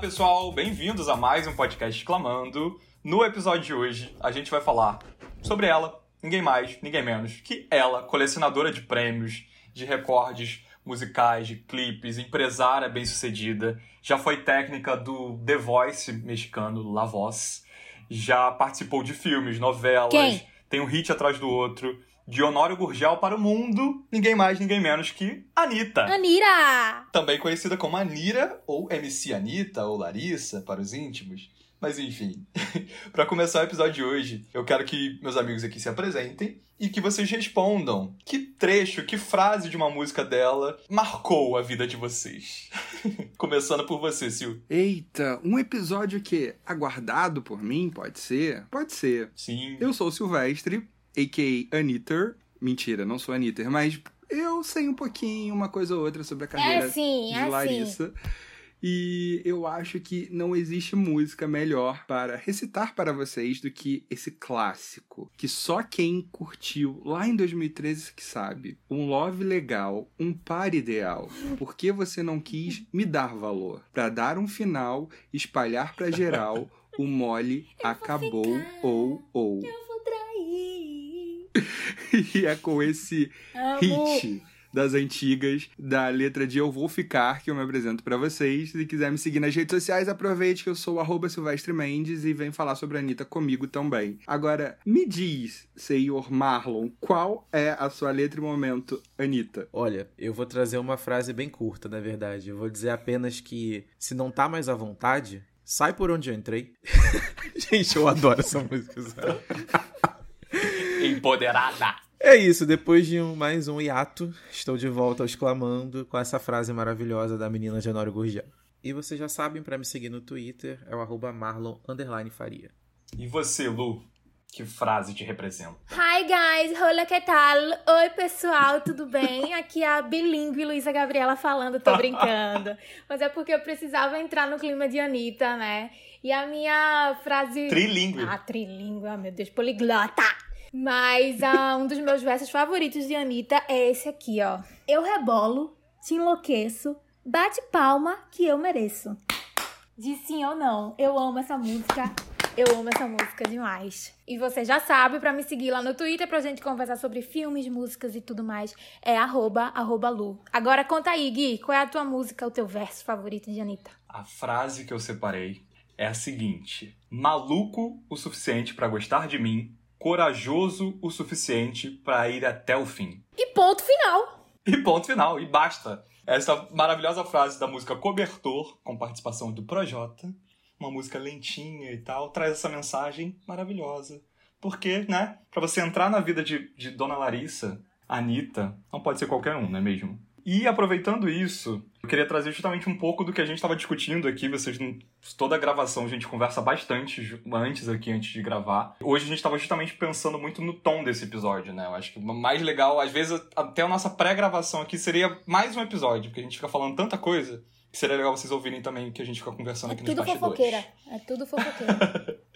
pessoal, bem-vindos a mais um podcast Clamando. No episódio de hoje, a gente vai falar sobre ela, ninguém mais, ninguém menos que ela, colecionadora de prêmios, de recordes musicais, de clipes, empresária bem-sucedida, já foi técnica do The Voice mexicano, La Voz, já participou de filmes, novelas, Quem? tem um hit atrás do outro. De Honório Gurgel para o mundo, ninguém mais, ninguém menos que Anitta Anira! também conhecida como Anira ou MC Anitta ou Larissa para os íntimos. Mas enfim, para começar o episódio de hoje, eu quero que meus amigos aqui se apresentem e que vocês respondam que trecho, que frase de uma música dela marcou a vida de vocês. Começando por você, Sil. Eita, um episódio que aguardado por mim, pode ser? Pode ser. Sim. Eu sou o Silvestre, a.k.a. Anitter. Mentira, não sou Anitter, mas eu sei um pouquinho, uma coisa ou outra sobre a carreira É sim, de é. Larissa. E eu acho que não existe música melhor para recitar para vocês do que esse clássico, que só quem curtiu lá em 2013 que sabe. Um love legal, um par ideal. Por que você não quis me dar valor? Para dar um final, espalhar pra geral, o mole acabou ou ou. Eu vou trair. E é com esse Amo. hit das antigas da letra de Eu Vou Ficar que eu me apresento pra vocês. Se quiser me seguir nas redes sociais, aproveite que eu sou o arroba Silvestre Mendes e vem falar sobre a Anitta comigo também. Agora, me diz, senhor Marlon, qual é a sua letra e momento, Anitta? Olha, eu vou trazer uma frase bem curta, na verdade. Eu vou dizer apenas que se não tá mais à vontade, sai por onde eu entrei. Gente, eu adoro essa música. Empoderada. É isso, depois de um, mais um hiato, estou de volta ao exclamando com essa frase maravilhosa da menina de Honório Gurgel. E vocês já sabem, para me seguir no Twitter, é o arroba marlon faria. E você, Lu? Que frase te representa? Hi guys, hola que tal? Oi pessoal, tudo bem? Aqui é a bilíngue Luísa Gabriela falando, tô brincando. Mas é porque eu precisava entrar no clima de Anitta, né? E a minha frase. Trilingue. Ah, trilingue, ah, meu Deus, poliglota! Mas ah, um dos meus versos favoritos de Anitta é esse aqui, ó. Eu rebolo, te enlouqueço, bate palma que eu mereço. De sim ou não, eu amo essa música. Eu amo essa música demais. E você já sabe, pra me seguir lá no Twitter pra gente conversar sobre filmes, músicas e tudo mais, é arroba, arroba Lu. Agora conta aí, Gui, qual é a tua música, o teu verso favorito de Anitta? A frase que eu separei é a seguinte: Maluco o suficiente pra gostar de mim, corajoso o suficiente pra ir até o fim. E ponto final. E ponto final, e basta. Essa maravilhosa frase da música Cobertor, com participação do Projota, uma música lentinha e tal, traz essa mensagem maravilhosa. Porque, né, pra você entrar na vida de, de Dona Larissa, Anitta, não pode ser qualquer um, não é mesmo? E aproveitando isso, eu queria trazer justamente um pouco do que a gente estava discutindo aqui. Vocês. Toda a gravação a gente conversa bastante antes aqui, antes de gravar. Hoje a gente estava justamente pensando muito no tom desse episódio, né? Eu acho que o mais legal, às vezes, até a nossa pré-gravação aqui seria mais um episódio, porque a gente fica falando tanta coisa que seria legal vocês ouvirem também o que a gente fica conversando É aqui nos tudo bastidores. fofoqueira. É tudo fofoqueira.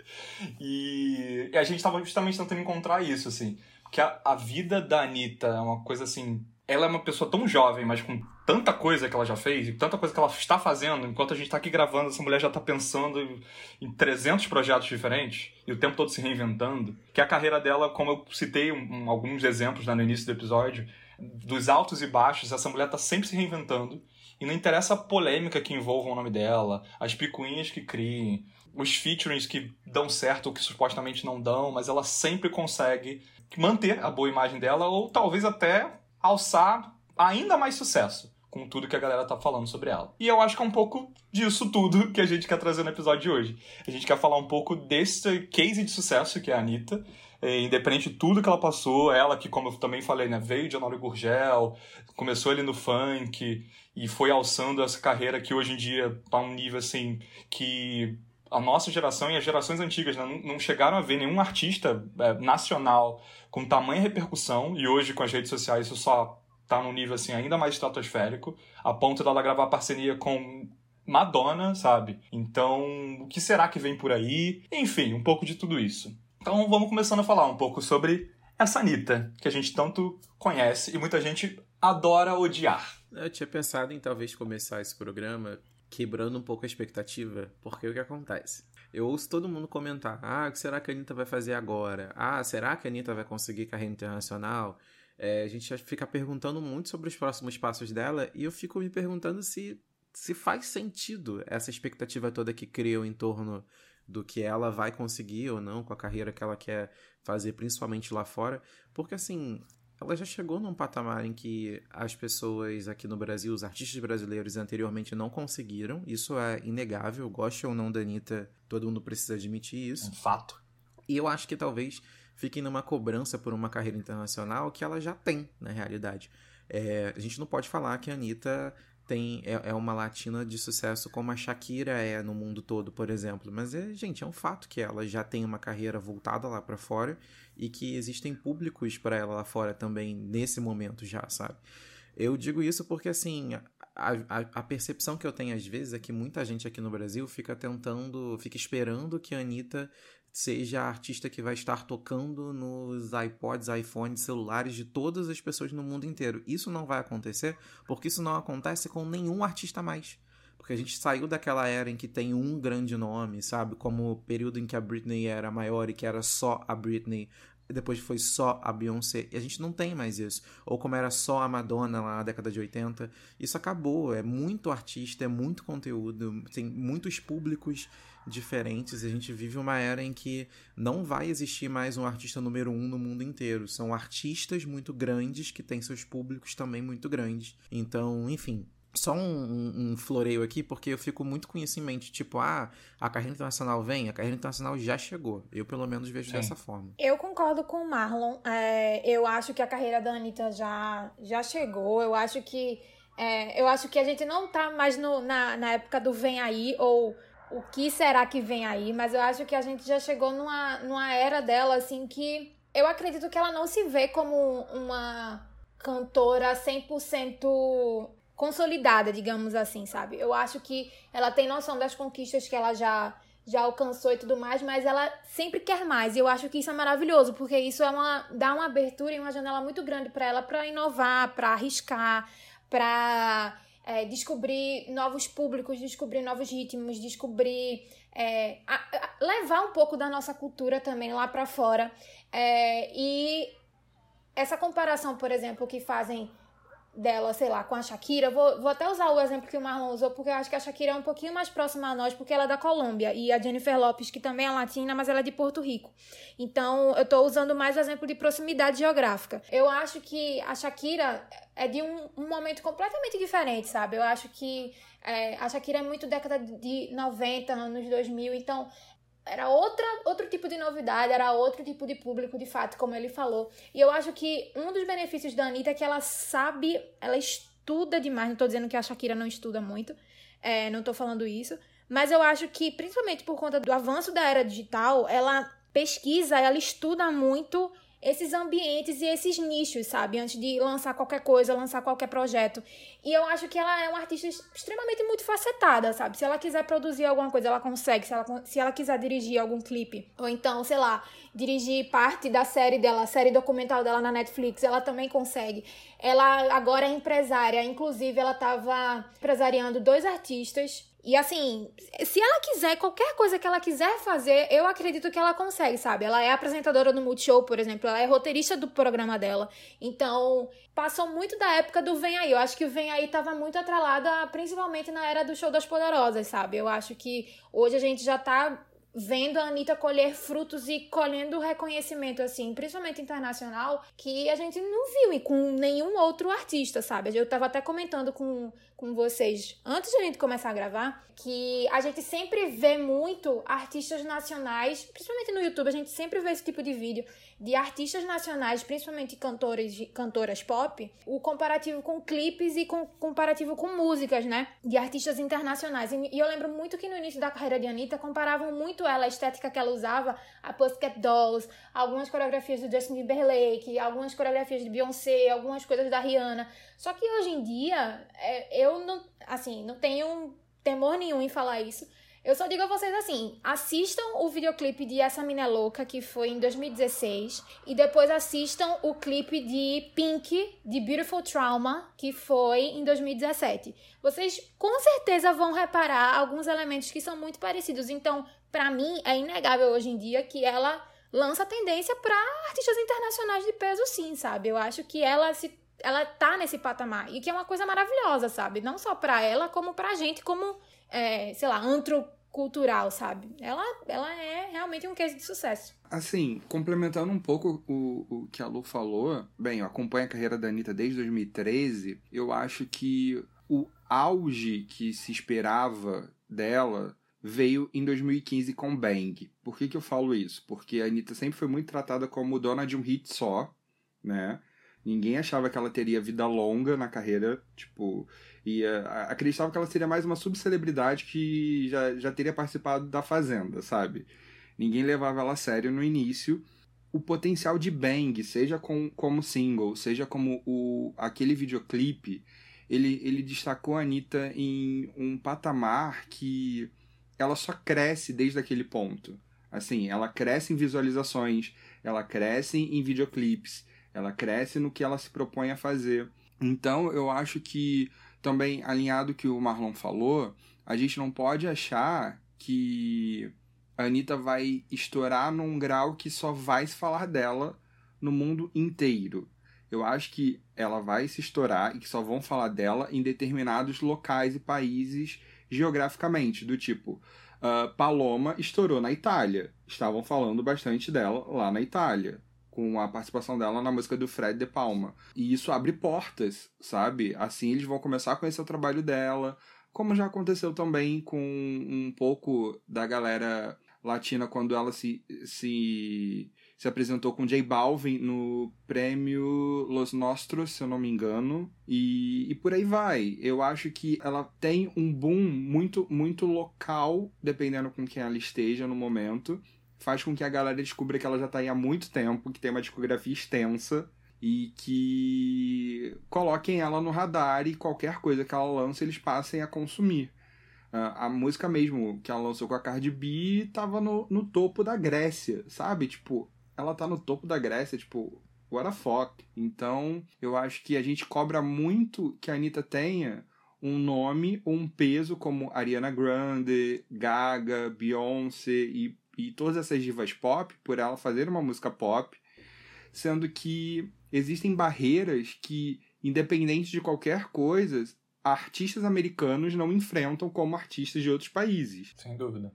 E a gente tava justamente tentando encontrar isso, assim. Porque a, a vida da Anitta é uma coisa assim. Ela é uma pessoa tão jovem, mas com tanta coisa que ela já fez, e tanta coisa que ela está fazendo, enquanto a gente tá aqui gravando, essa mulher já tá pensando em- em 300 projetos diferentes, e o tempo todo se reinventando. Que a carreira dela, como eu citei um- alguns exemplos né, no início do episódio, dos altos e baixos, essa mulher tá sempre se reinventando. E não interessa a polêmica que envolva o nome dela, as picuinhas que criem, os featurings que dão certo ou que supostamente não dão, mas ela sempre consegue manter a boa imagem dela ou talvez até alçar ainda mais sucesso com tudo que a galera tá falando sobre ela. E eu acho que é um pouco disso tudo que a gente quer trazer no episódio de hoje. A gente quer falar um pouco desse case de sucesso que é a Anitta, eh, independente de tudo que ela passou, ela que, como eu também falei, né, veio de Honório Gurgel, começou ali no funk e foi alçando essa carreira que hoje em dia tá um nível assim que a nossa geração e as gerações antigas né, não, chegaram a ver nenhum artista eh, nacional com tamanha repercussão e hoje com as redes sociais isso só tá num nível assim ainda mais estratosférico, a ponto dela gravar parceria com Madonna, sabe? Então, o que será que vem por aí? Enfim, um pouco de tudo isso. Então, vamos começando a falar um pouco sobre essa Anitta, que a gente tanto conhece e muita gente adora odiar. Eu tinha pensado em talvez começar esse programa quebrando um pouco a expectativa, porque o que acontece? Eu ouço todo mundo comentar: ah, o que será que a Anitta vai fazer agora? Ah, será que a Anitta vai conseguir carreira internacional? É, a gente fica perguntando muito sobre os próximos passos dela e eu fico me perguntando se, se faz sentido essa expectativa toda que criam em torno do que ela vai conseguir ou não com a carreira que ela quer fazer, principalmente lá fora. Porque assim, ela já chegou num patamar em que as pessoas aqui no Brasil, os artistas brasileiros anteriormente não conseguiram. Isso é inegável, goste ou não da Anitta, todo mundo precisa admitir isso. É um fato. E eu acho que talvez fiquem numa cobrança por uma carreira internacional que ela já tem, na realidade. É, a gente não pode falar que a Anitta tem, é, é, uma latina de sucesso como a Shakira é no mundo todo, por exemplo. Mas, é, gente, é um fato que ela já tem uma carreira voltada lá para fora e que existem públicos para ela lá fora também nesse momento já, sabe? Eu digo isso porque, assim, a, a, a, percepção que eu tenho às vezes é que muita gente aqui no Brasil fica tentando, fica esperando que a Anitta seja a artista que vai estar tocando nos iPods, iPhones, celulares de todas as pessoas no mundo inteiro. Isso não vai acontecer porque isso não acontece com nenhum artista mais. Porque a gente saiu daquela era em que tem um grande nome, sabe? Como o período em que a Britney era maior e que era só a Britney depois foi só a Beyoncé, e a gente não tem mais isso. Ou como era só a Madonna lá na década de 80. Isso acabou, é muito artista, é muito conteúdo, tem muitos públicos diferentes. A gente vive uma era em que não vai existir mais um artista número um no mundo inteiro. São artistas muito grandes que têm seus públicos também muito grandes. Então, enfim, só um, um, um, floreio aqui, porque eu fico muito com isso em mente. Tipo, ah, a carreira internacional vem, a carreira internacional já chegou. Eu, pelo menos, vejo Sim. dessa forma. Eu concordo com o Marlon. É, eu acho que a carreira da Anitta já, já chegou. Eu acho que. É, eu acho que a gente não tá mais no, na, na época do vem aí, ou o que será que vem aí, mas eu acho que a gente já chegou numa, numa era dela, assim, que eu acredito que ela não se vê como uma cantora 100% consolidada, digamos assim, sabe? Eu acho que ela tem noção das conquistas que ela já já alcançou e tudo mais, mas ela sempre quer mais. E eu acho que isso é maravilhoso, porque isso é uma dá uma abertura e uma janela muito grande para ela para inovar, para arriscar, para é, descobrir novos públicos, descobrir novos ritmos, descobrir é, a, a, levar um pouco da nossa cultura também lá para fora. É, e essa comparação, por exemplo, que fazem dela, sei lá, com a Shakira. Vou, vou até usar o exemplo que o Marlon usou, porque eu acho que a Shakira é um pouquinho mais próxima a nós, porque ela é da Colômbia. E a Jennifer Lopes, que também é latina, mas ela é de Porto Rico. Então, eu tô usando mais o exemplo de proximidade geográfica. Eu acho que a Shakira é de um, um momento completamente diferente, sabe? Eu acho que é, a Shakira é muito década de 90, anos 2000, então era outra, outro tipo de novidade, era outro tipo de público, de fato, como ele falou. E eu acho que um dos benefícios da Anitta é que ela sabe, ela estuda demais. Não tô dizendo que a Shakira não estuda muito, é, não tô falando isso. Mas eu acho que, principalmente por conta do avanço da era digital, ela pesquisa, ela estuda muito esses ambientes e esses nichos, sabe? Antes de lançar qualquer coisa, lançar qualquer projeto. E eu acho que ela é uma artista extremamente multifacetada, sabe? Se ela quiser produzir alguma coisa, ela consegue. Se ela, se ela quiser dirigir algum clipe, ou então, sei lá, dirigir parte da série dela, série documental dela na Netflix, ela também consegue. Ela agora é empresária, inclusive ela estava empresariando dois artistas e assim, se ela quiser, qualquer coisa que ela quiser fazer, eu acredito que ela consegue, sabe? Ela é apresentadora do Multishow, por exemplo, ela é roteirista do programa dela. Então, passou muito da época do Vem Aí. Eu acho que o Vem Aí tava muito atrelada, principalmente na era do Show das Poderosas, sabe? Eu acho que hoje a gente já tá vendo a Anitta colher frutos e colhendo reconhecimento, assim, principalmente internacional, que a gente não viu e com nenhum outro artista, sabe? Eu tava até comentando com, com vocês antes de a gente começar a gravar que a gente sempre vê muito artistas nacionais, principalmente no YouTube, a gente sempre vê esse tipo de vídeo de artistas nacionais, principalmente cantores cantoras pop, o comparativo com clipes e com comparativo com músicas, né? De artistas internacionais. E eu lembro muito que no início da carreira de Anitta comparavam muito ela, a estética que ela usava, a Pussycat Dolls, algumas coreografias do Justin Timberlake, algumas coreografias de Beyoncé, algumas coisas da Rihanna. Só que hoje em dia, é, eu não, assim, não tenho temor nenhum em falar isso. Eu só digo a vocês assim: assistam o videoclipe de Essa Mina é Louca, que foi em 2016, e depois assistam o clipe de Pink, de Beautiful Trauma, que foi em 2017. Vocês com certeza vão reparar alguns elementos que são muito parecidos. Então, para mim, é inegável hoje em dia que ela lança tendência para artistas internacionais de peso, sim, sabe? Eu acho que ela se ela tá nesse patamar e que é uma coisa maravilhosa, sabe? Não só para ela, como pra gente, como é, sei lá, antro cultural, sabe? Ela, ela é realmente um case de sucesso. Assim, complementando um pouco o, o que a Lu falou, bem, eu acompanho a carreira da Anitta desde 2013, eu acho que o auge que se esperava dela veio em 2015 com Bang. Por que, que eu falo isso? Porque a Anitta sempre foi muito tratada como dona de um hit só, né? Ninguém achava que ela teria vida longa na carreira, tipo, e uh, acreditava que ela seria mais uma subcelebridade que já, já teria participado da Fazenda, sabe? Ninguém levava ela a sério no início. O potencial de Bang, seja com, como single, seja como o, aquele videoclipe, ele, ele destacou a Anitta em um patamar que ela só cresce desde aquele ponto. Assim, ela cresce em visualizações, ela cresce em videoclipes, ela cresce no que ela se propõe a fazer. Então, eu acho que também alinhado que o Marlon falou, a gente não pode achar que a Anitta vai estourar num grau que só vai se falar dela no mundo inteiro. Eu acho que ela vai se estourar e que só vão falar dela em determinados locais e países geograficamente, do tipo, uh, Paloma estourou na Itália. Estavam falando bastante dela lá na Itália com a participação dela na música do Fred De Palma. E isso abre portas, sabe? Assim eles vão começar a conhecer o trabalho dela, como já aconteceu também com um pouco da galera latina quando ela se, se, se apresentou com J Balvin no prêmio Los Nostros, se eu não me engano, e, e por aí vai. Eu acho que ela tem um boom muito, muito local, dependendo com quem ela esteja no momento, faz com que a galera descubra que ela já tá aí há muito tempo, que tem uma discografia extensa e que coloquem ela no radar e qualquer coisa que ela lance eles passem a consumir. Uh, a música mesmo que ela lançou com a Cardi B tava no, no topo da Grécia, sabe? Tipo, ela tá no topo da Grécia, tipo, what the fuck? Então, eu acho que a gente cobra muito que a Anitta tenha um nome ou um peso como Ariana Grande, Gaga, Beyoncé e e todas essas divas pop por ela fazer uma música pop, sendo que existem barreiras que, independente de qualquer coisa, artistas americanos não enfrentam como artistas de outros países. Sem dúvida.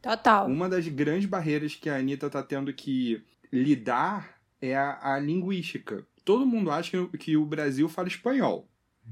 Total. Uma das grandes barreiras que a Anitta está tendo que lidar é a, a linguística. Todo mundo acha que, que o Brasil fala espanhol.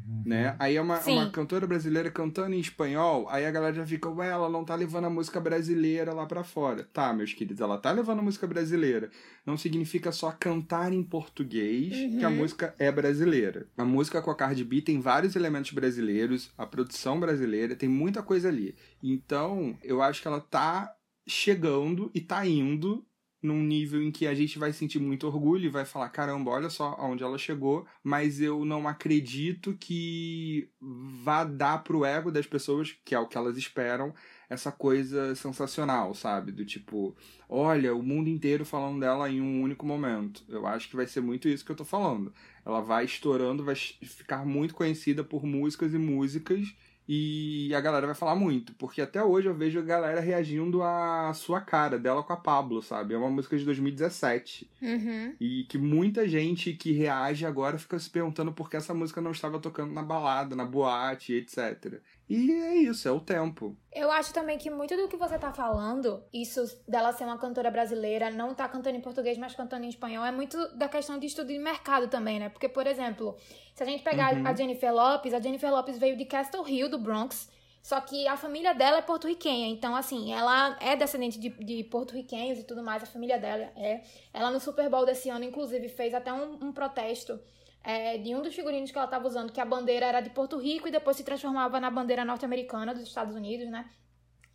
Uhum. Né? Aí é uma, uma cantora brasileira cantando em espanhol, aí a galera já fica, ué, ela não tá levando a música brasileira lá para fora. Tá, meus queridos, ela tá levando a música brasileira. Não significa só cantar em português uhum. que a música é brasileira. A música com a Cardi B tem vários elementos brasileiros, a produção brasileira, tem muita coisa ali. Então, eu acho que ela tá chegando e tá indo num nível em que a gente vai sentir muito orgulho e vai falar: caramba, olha só aonde ela chegou, mas eu não acredito que vá dar pro ego das pessoas, que é o que elas esperam, essa coisa sensacional, sabe? Do tipo, olha, o mundo inteiro falando dela em um único momento. Eu acho que vai ser muito isso que eu tô falando. Ela vai estourando, vai ficar muito conhecida por músicas e músicas e a galera vai falar muito, porque até hoje eu vejo a galera reagindo à sua cara dela com a Pablo, sabe? É uma música de 2017. Uhum. E que muita gente que reage agora fica se perguntando por que essa música não estava tocando na balada, na boate, etc. E é isso, é o tempo. Eu acho também que muito do que você tá falando, isso dela ser uma cantora brasileira, não tá cantando em português, mas cantando em espanhol, é muito da questão de estudo de mercado também, né? Porque, por exemplo, se a gente pegar uhum. a Jennifer Lopes, a Jennifer Lopes veio de Castle Hill, do Bronx, só que a família dela é porto-riquenha, então, assim, ela é descendente de, de porto-riquenhos e tudo mais, a família dela é. Ela no Super Bowl desse ano, inclusive, fez até um, um protesto é, de um dos figurinos que ela estava usando, que a bandeira era de Porto Rico e depois se transformava na bandeira norte-americana dos Estados Unidos, né?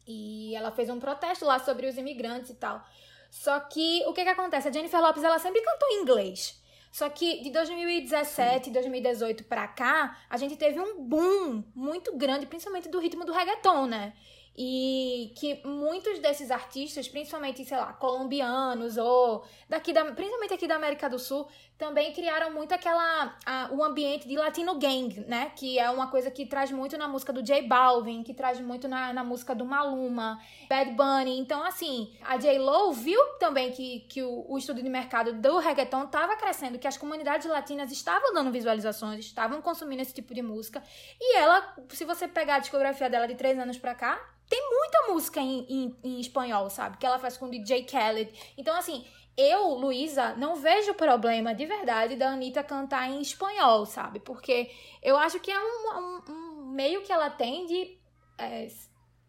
E ela fez um protesto lá sobre os imigrantes e tal. Só que o que que acontece? A Jennifer Lopes ela sempre cantou em inglês. Só que de 2017, 2018 pra cá, a gente teve um boom muito grande, principalmente do ritmo do reggaeton, né? E que muitos desses artistas, principalmente, sei lá, colombianos ou daqui da, principalmente aqui da América do Sul, também criaram muito aquela a, o ambiente de Latino Gang, né? Que é uma coisa que traz muito na música do J Balvin, que traz muito na, na música do Maluma, Bad Bunny. Então, assim, a J Lo viu também que, que o, o estudo de mercado do reggaeton estava crescendo, que as comunidades latinas estavam dando visualizações, estavam consumindo esse tipo de música. E ela, se você pegar a discografia dela de três anos pra cá, tem muita música em, em, em espanhol, sabe? Que ela faz com o DJ Khaled. Então, assim, eu, Luísa, não vejo problema de verdade da Anitta cantar em espanhol, sabe? Porque eu acho que é um, um, um meio que ela tem de. É,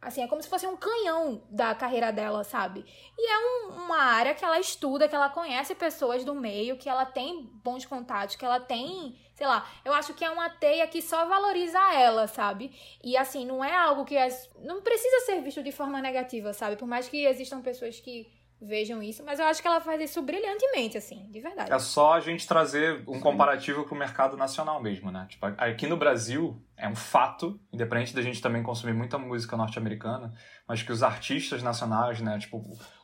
assim, é como se fosse um canhão da carreira dela, sabe? E é um, uma área que ela estuda, que ela conhece pessoas do meio, que ela tem bons contatos, que ela tem. Sei lá, eu acho que é uma teia que só valoriza ela, sabe? E assim, não é algo que. É, não precisa ser visto de forma negativa, sabe? Por mais que existam pessoas que vejam isso, mas eu acho que ela faz isso brilhantemente, assim, de verdade. É só a gente trazer um comparativo pro mercado nacional mesmo, né? Tipo, aqui no Brasil é um fato, independente da gente também consumir muita música norte-americana, mas que os artistas nacionais, né, tipo,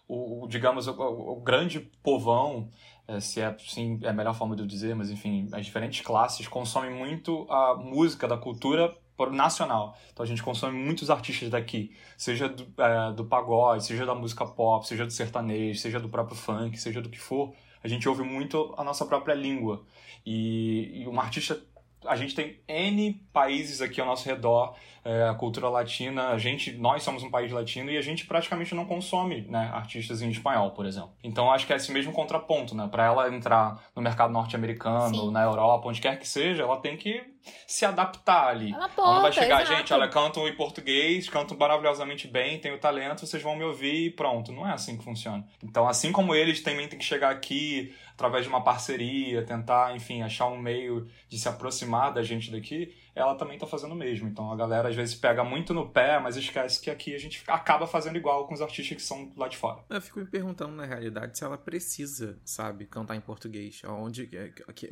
o, o digamos, o, o, grande povão, é, se é sim é a melhor forma de eu dizer, mas enfim, as diferentes classes consomem muito a música da cultura nacional. Então a gente consome muitos artistas daqui, seja do, é, do pagode, seja da música pop, seja do sertanejo, seja do próprio funk, seja do que for. A gente ouve muito a nossa própria língua. E, e um artista a gente tem N países aqui ao nosso redor, é, a cultura latina, a gente, nós somos um país latino e a gente praticamente não consome né, artistas em espanhol, por exemplo. Então acho que é esse mesmo contraponto, né? Para ela entrar no mercado norte-americano, na Europa, onde quer que seja, ela tem que se adaptar ali. Ela, ela não vai chegar, exato. gente, olha, canto em português, canto maravilhosamente bem, tenho talento, vocês vão me ouvir e pronto. Não é assim que funciona. Então, assim como eles também têm que chegar aqui através de uma parceria, tentar, enfim, achar um meio de se aproximar da gente daqui, ela também está fazendo o mesmo. Então a galera às vezes pega muito no pé, mas esquece que aqui a gente acaba fazendo igual com os artistas que são lá de fora. Eu fico me perguntando, na realidade, se ela precisa, sabe, cantar em português. Onde,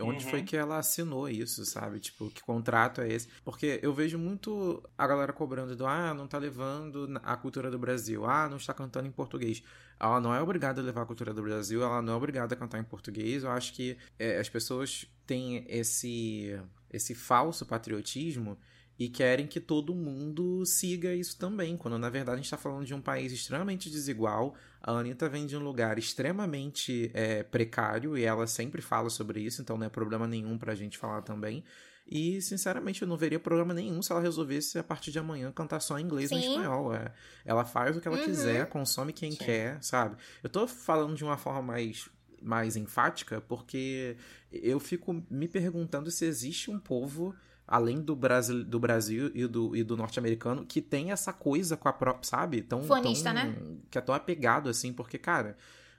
onde uhum. foi que ela assinou isso, sabe? Tipo, que contrato é esse? Porque eu vejo muito a galera cobrando do ah, não tá levando a cultura do Brasil, ah, não está cantando em português ela não é obrigada a levar a cultura do Brasil, ela não é obrigada a cantar em português. Eu acho que é, as pessoas têm esse esse falso patriotismo e querem que todo mundo siga isso também, quando na verdade a gente está falando de um país extremamente desigual. A Anitta vem de um lugar extremamente é, precário e ela sempre fala sobre isso, então não é problema nenhum para a gente falar também. E, sinceramente, eu não veria problema nenhum se ela resolvesse, a partir de amanhã, cantar só em inglês Sim. ou em espanhol. É, ela faz o que ela uhum. quiser, consome quem Sim. quer, sabe? Eu tô falando de uma forma mais mais enfática, porque eu fico me perguntando se existe um povo além do Brasil, do Brasil e do, e do norte-americano, que tem essa coisa com a própria, sabe? Tão, Fonista, tão, né? Que é tão apegado, assim, porque, cara,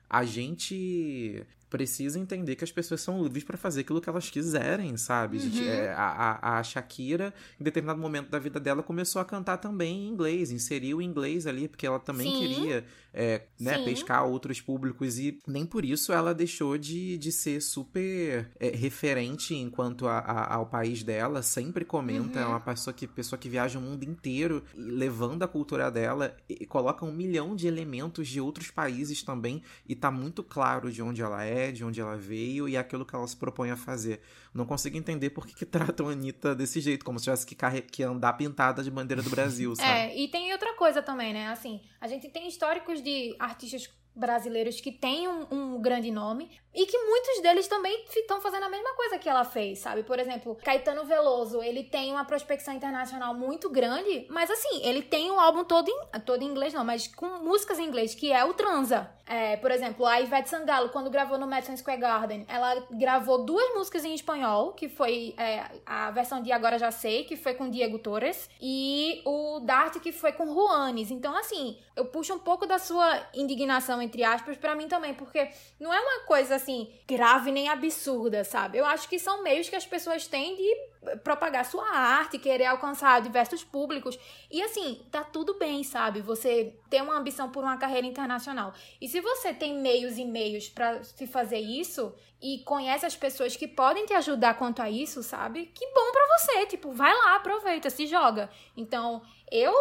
a gente precisa entender que as pessoas são livres para fazer aquilo que elas quiserem, sabe? Uhum. É, a, a Shakira, em determinado momento da vida dela, começou a cantar também em inglês, inseriu o inglês ali, porque ela também Sim. queria é, né, pescar outros públicos e nem por isso ela deixou de, de ser super é, referente enquanto a, a, ao país dela, sempre comenta, uhum. é uma pessoa que, pessoa que viaja o mundo inteiro levando a cultura dela e coloca um milhão de elementos de outros países também e tá muito claro de onde ela é, é, de onde ela veio e aquilo que ela se propõe a fazer. Não consigo entender por que, que tratam a Anitta desse jeito, como se tivesse que, que andar pintada de bandeira do Brasil, sabe? É, e tem outra coisa também, né? Assim, a gente tem históricos de artistas brasileiros que têm um, um, grande nome e que muitos deles também estão fazendo a mesma coisa que ela fez, sabe? Por exemplo, Caetano Veloso, ele tem uma prospecção internacional muito grande, mas assim, ele tem um álbum todo em, todo em inglês não, mas com músicas em inglês, que é o Transa. É, por exemplo, a Ivete Sangalo, quando gravou no Madison Square Garden, ela gravou duas músicas em espanhol, que foi é, a versão de Agora Já Sei, que foi com Diego Torres, e o Dart, que foi com Juanes. Então, assim, eu puxo um pouco da sua indignação entre aspas, para mim também, porque não é uma coisa assim grave nem absurda, sabe? Eu acho que são meios que as pessoas têm de propagar sua arte, querer alcançar diversos públicos. E assim, tá tudo bem, sabe? Você ter uma ambição por uma carreira internacional. E se você tem meios e meios para se fazer isso e conhece as pessoas que podem te ajudar quanto a isso, sabe? Que bom para você, tipo, vai lá, aproveita, se joga. Então, eu,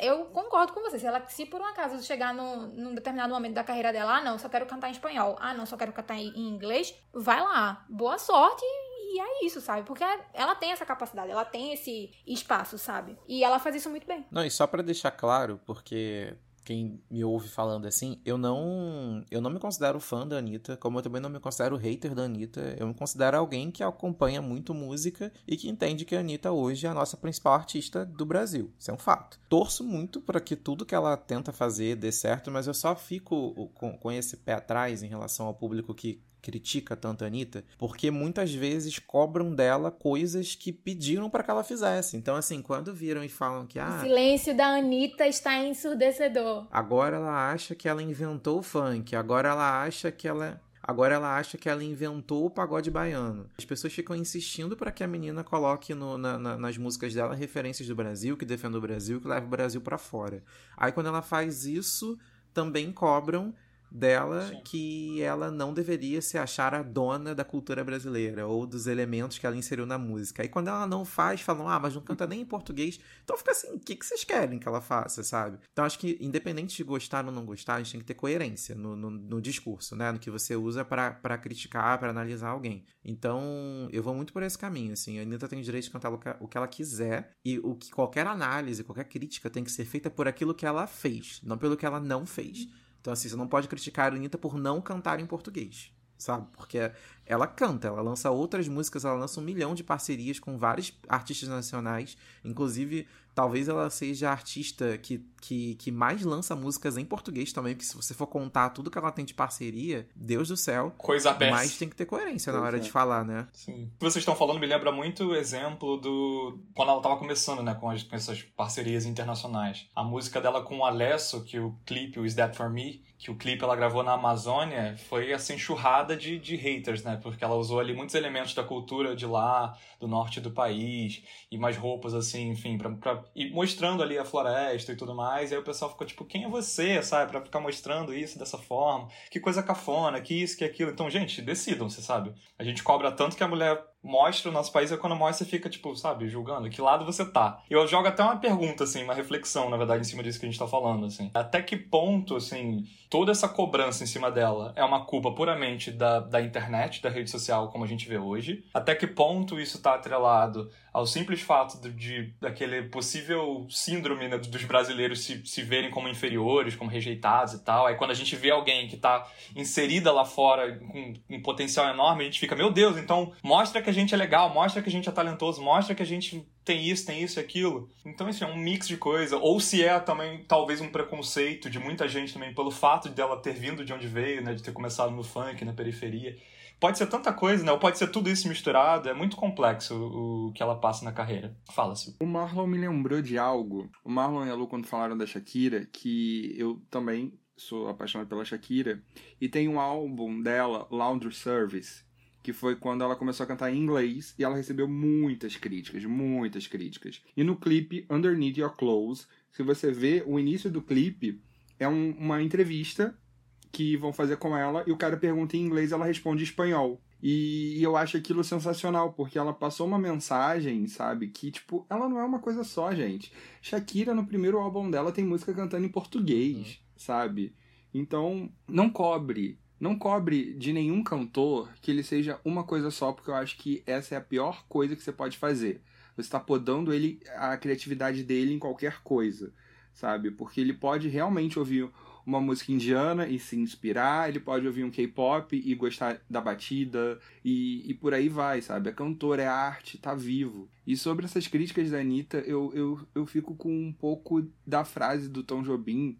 eu concordo com você. Se ela, se por um acaso chegar num, num determinado momento da carreira dela, ah, não, só quero cantar em espanhol, ah, não, só quero cantar em inglês, vai lá. Boa sorte e é isso, sabe? Porque ela tem essa capacidade, ela tem esse espaço, sabe? E ela faz isso muito bem. Não, e só para deixar claro, porque quem me ouve falando assim, eu não eu não me considero fã da Anitta, como eu também não me considero hater da Anitta. Eu me considero alguém que acompanha muito música e que entende que a Anitta hoje é a nossa principal artista do Brasil. Isso é um fato. Torço muito para que tudo que ela tenta fazer dê certo, mas eu só fico com, com esse pé atrás em relação ao público que critica tanto a Anitta, porque muitas vezes cobram dela coisas que pediram para que ela fizesse. Então, assim, quando viram e falam que. Ah, o silêncio da Anitta está ensurdecedor. Agora ela acha que ela inventou o funk, agora ela acha que ela. Agora ela acha que ela inventou o pagode baiano. As pessoas ficam insistindo para que a menina coloque no, na, na, nas músicas dela referências do Brasil, que defenda o Brasil, que leve o Brasil para fora. Aí quando ela faz isso, também cobram dela Sim. que ela não deveria se achar a dona da cultura brasileira ou dos elementos que ela inseriu na música. E quando ela não faz, falam, ah, mas não canta nem em português. Então fica assim, o que, que vocês querem que ela faça, sabe? Então acho que, independente de gostar ou não gostar, a gente tem que ter coerência no, no, no discurso, né? No que você usa para criticar, para analisar alguém. Então eu vou muito por esse caminho, assim. A Anitta tem o direito de cantar o que ela quiser e o que qualquer análise, qualquer crítica tem que ser feita por aquilo que ela fez, não pelo que ela não fez. Então, assim, você não pode criticar a Anitta por não cantar em português, sabe? Porque ela canta, ela lança outras músicas, ela lança um milhão de parcerias com vários artistas nacionais, inclusive Talvez ela seja a artista que, que, que mais lança músicas em português também, porque se você for contar tudo que ela tem de parceria, Deus do céu. Coisa aberta. Mas tem que ter coerência na hora é. de falar, né? Sim. O que vocês estão falando me lembra muito o exemplo do. Quando ela tava começando, né, com, as, com essas parcerias internacionais. A música dela com o Alesso, que o clipe, o Is That For Me, que o clipe ela gravou na Amazônia, foi assim, churrada de, de haters, né? Porque ela usou ali muitos elementos da cultura de lá, do norte do país, e mais roupas, assim, enfim, pra, pra e mostrando ali a floresta e tudo mais. E aí o pessoal ficou tipo, quem é você, sabe? Pra ficar mostrando isso dessa forma. Que coisa cafona, que isso, que aquilo. Então, gente, decidam, você sabe? A gente cobra tanto que a mulher mostra o nosso país, e quando mostra, você fica, tipo, sabe, julgando que lado você tá. Eu jogo até uma pergunta, assim, uma reflexão, na verdade, em cima disso que a gente tá falando, assim. Até que ponto, assim, toda essa cobrança em cima dela é uma culpa puramente da, da internet, da rede social, como a gente vê hoje? Até que ponto isso tá atrelado ao simples fato de, de daquele possível síndrome né, dos brasileiros se, se verem como inferiores, como rejeitados e tal. Aí quando a gente vê alguém que tá inserida lá fora com um potencial enorme, a gente fica, meu Deus, então mostra que a gente é legal, mostra que a gente é talentoso, mostra que a gente tem isso, tem isso e aquilo. Então, isso é um mix de coisa. Ou se é também, talvez, um preconceito de muita gente também, pelo fato dela ter vindo de onde veio, né? De ter começado no funk, na periferia. Pode ser tanta coisa, né? Ou pode ser tudo isso misturado. É muito complexo o, que ela passa na carreira. Fala-se. O Marlon me lembrou de algo. O Marlon e a Lu, quando falaram da Shakira, que eu também sou apaixonado pela Shakira. E tem um álbum dela, Laundry Service, que foi quando ela começou a cantar em inglês e ela recebeu muitas críticas, muitas críticas. E no clipe Underneath Your Clothes, se você vê o início do clipe, é um, uma entrevista que vão fazer com ela e o cara pergunta em inglês ela responde em espanhol. E eu acho aquilo sensacional, porque ela passou uma mensagem, sabe? Que, tipo, ela não é uma coisa só, gente. Shakira, no primeiro álbum dela, tem música cantando em português, uhum. sabe? Então, não cobre não cobre de nenhum cantor que ele seja uma coisa só, porque eu acho que essa é a pior coisa que você pode fazer. Você está podando ele, a criatividade dele em qualquer coisa, sabe? Porque ele pode realmente ouvir uma música indiana e se inspirar, ele pode ouvir um K-pop e gostar da batida, e, e por aí vai, sabe? É cantor, é arte, tá vivo. E sobre essas críticas da Anitta, eu, eu, eu fico com um pouco da frase do Tom Jobim,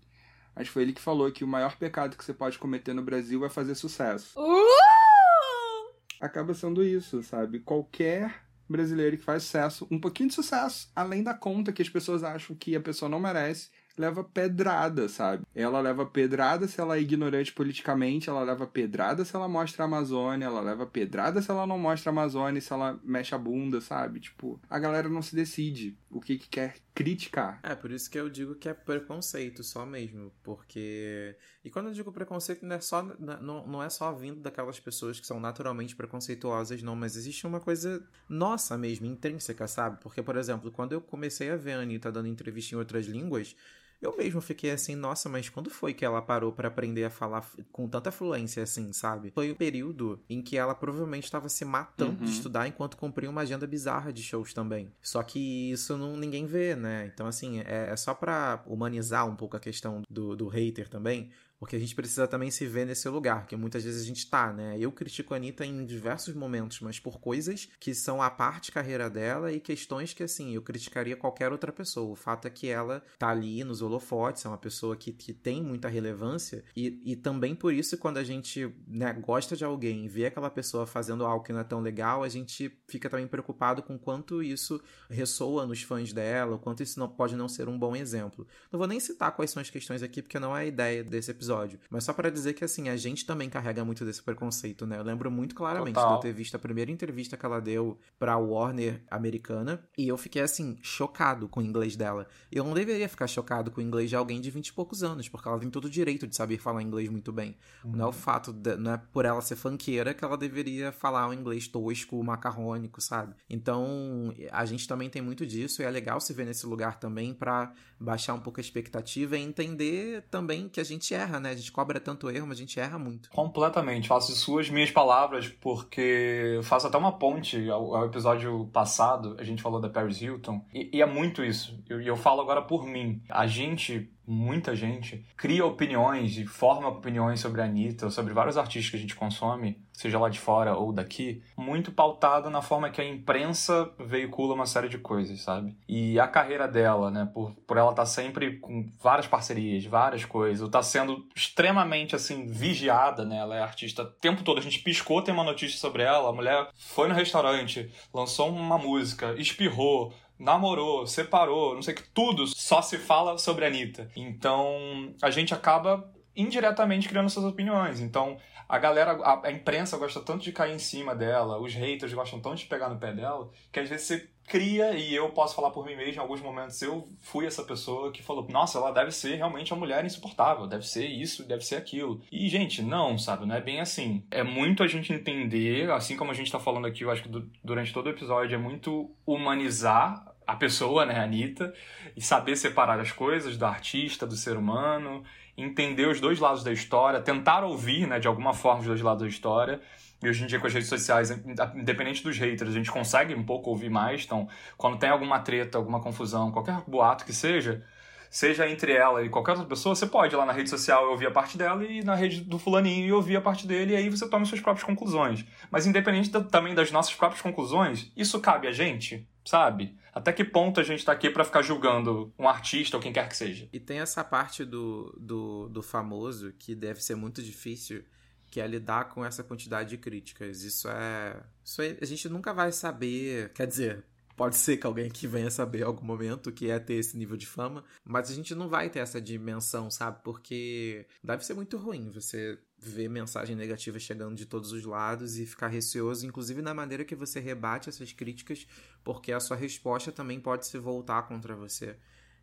Acho que foi ele que falou que o maior pecado que você pode cometer no Brasil é fazer sucesso. Uh! Acaba sendo isso, sabe? Qualquer brasileiro que faz sucesso, um pouquinho de sucesso, além da conta que as pessoas acham que a pessoa não merece, leva pedrada, sabe? Ela leva pedrada se ela é ignorante politicamente, ela leva pedrada se ela mostra a Amazônia, ela leva pedrada se ela não mostra a Amazônia, se ela mexe a bunda, sabe? Tipo, a galera não se decide o que, que quer criticar. É, por isso que eu digo que é preconceito só mesmo, porque... E quando eu digo preconceito, não é só, não, não é só vindo daquelas pessoas que são naturalmente preconceituosas, não, mas existe uma coisa nossa mesmo, intrínseca, sabe? Porque, por exemplo, quando eu comecei a ver a Anitta dando entrevista em outras línguas, eu mesmo fiquei assim, nossa, mas quando foi que ela parou para aprender a falar com tanta fluência assim, sabe? Foi o período em que ela provavelmente estava se matando uhum. de estudar enquanto cumpria uma agenda bizarra de shows também. Só que isso não ninguém vê, né? Então, assim, é, é só pra humanizar um pouco a questão do, do hater também. Porque a gente precisa também se ver nesse lugar, que muitas vezes a gente tá, né? Eu critico a Anitta em diversos momentos, mas por coisas que são a parte carreira dela e questões que, assim, eu criticaria qualquer outra pessoa. O fato é que ela tá ali nos holofotes, é uma pessoa que, que tem muita relevância, e, e também por isso, quando a gente né, gosta de alguém vê aquela pessoa fazendo algo que não é tão legal, a gente fica também preocupado com quanto isso ressoa nos fãs dela, o quanto isso não, pode não ser um bom exemplo. Não vou nem citar quais são as questões aqui, porque não é a ideia desse episódio episódio. Mas só para dizer que, assim, a gente também carrega muito desse preconceito, né? Eu lembro muito claramente Total. de eu ter visto a primeira entrevista que ela deu pra Warner americana e eu fiquei, assim, chocado com o inglês dela. Eu não deveria ficar chocado com o inglês de alguém de 20 e poucos anos, porque ela tem todo o direito de saber falar inglês muito bem. Uhum. Não é o fato, de, não é por ela ser fanqueira que ela deveria falar um inglês tosco, macarrônico, sabe? Então, a gente também tem muito disso e é legal se ver nesse lugar também para baixar um pouco a expectativa e entender também que a gente erra, né? A gente cobra tanto erro, mas a gente erra muito. Completamente. Faço suas minhas palavras, porque faço até uma ponte ao, ao episódio passado. A gente falou da Paris Hilton. E, e é muito isso. E eu, eu falo agora por mim. A gente muita gente cria opiniões e forma opiniões sobre a Anitta sobre vários artistas que a gente consome, seja lá de fora ou daqui, muito pautado na forma que a imprensa veicula uma série de coisas, sabe? E a carreira dela, né, por, por ela estar tá sempre com várias parcerias, várias coisas, ou tá sendo extremamente, assim, vigiada, né? Ela é artista o tempo todo. A gente piscou, tem uma notícia sobre ela, a mulher foi no restaurante, lançou uma música, espirrou, namorou, separou, não sei que, tudo só se fala sobre a Anitta. Então a gente acaba indiretamente criando suas opiniões. Então a galera, a, a, imprensa gosta tanto de cair em cima dela, os haters gostam tanto de pegar no pé dela, que às vezes você cria, e eu posso falar por mim mesmo, em alguns momentos eu fui essa pessoa que falou, nossa, ela deve ser realmente uma mulher insuportável, deve ser isso, deve ser aquilo. E, gente, não, sabe, não é bem assim. É muito a gente entender, assim como a gente tá falando aqui, eu acho que durante todo o episódio, é muito humanizar a pessoa, né, a Anitta, e saber separar as coisas do artista, do ser humano, entender os dois lados da história, tentar ouvir, né, de alguma forma, os dois lados da história. E hoje em dia, com as redes sociais, independente dos haters, a gente consegue um pouco ouvir mais. Então, quando tem alguma treta, alguma confusão, qualquer boato que seja, seja entre ela e qualquer outra pessoa, você pode ir lá na rede social ouvir a parte dela e na rede do fulaninho ouvir a parte dele, e aí você toma suas próprias conclusões. Mas independente da, também das nossas próprias conclusões, isso cabe a gente, sabe? Até que ponto a gente tá aqui para ficar julgando um artista ou quem quer que seja? E tem essa parte do, do, do famoso que deve ser muito difícil, que é lidar com essa quantidade de críticas. Isso é. Isso a gente nunca vai saber. Quer dizer, Pode ser que alguém que venha saber em algum momento que é ter esse nível de fama, mas a gente não vai ter essa dimensão, sabe? Porque deve ser muito ruim você ver mensagem negativa chegando de todos os lados e ficar receoso, inclusive na maneira que você rebate essas críticas, porque a sua resposta também pode se voltar contra você.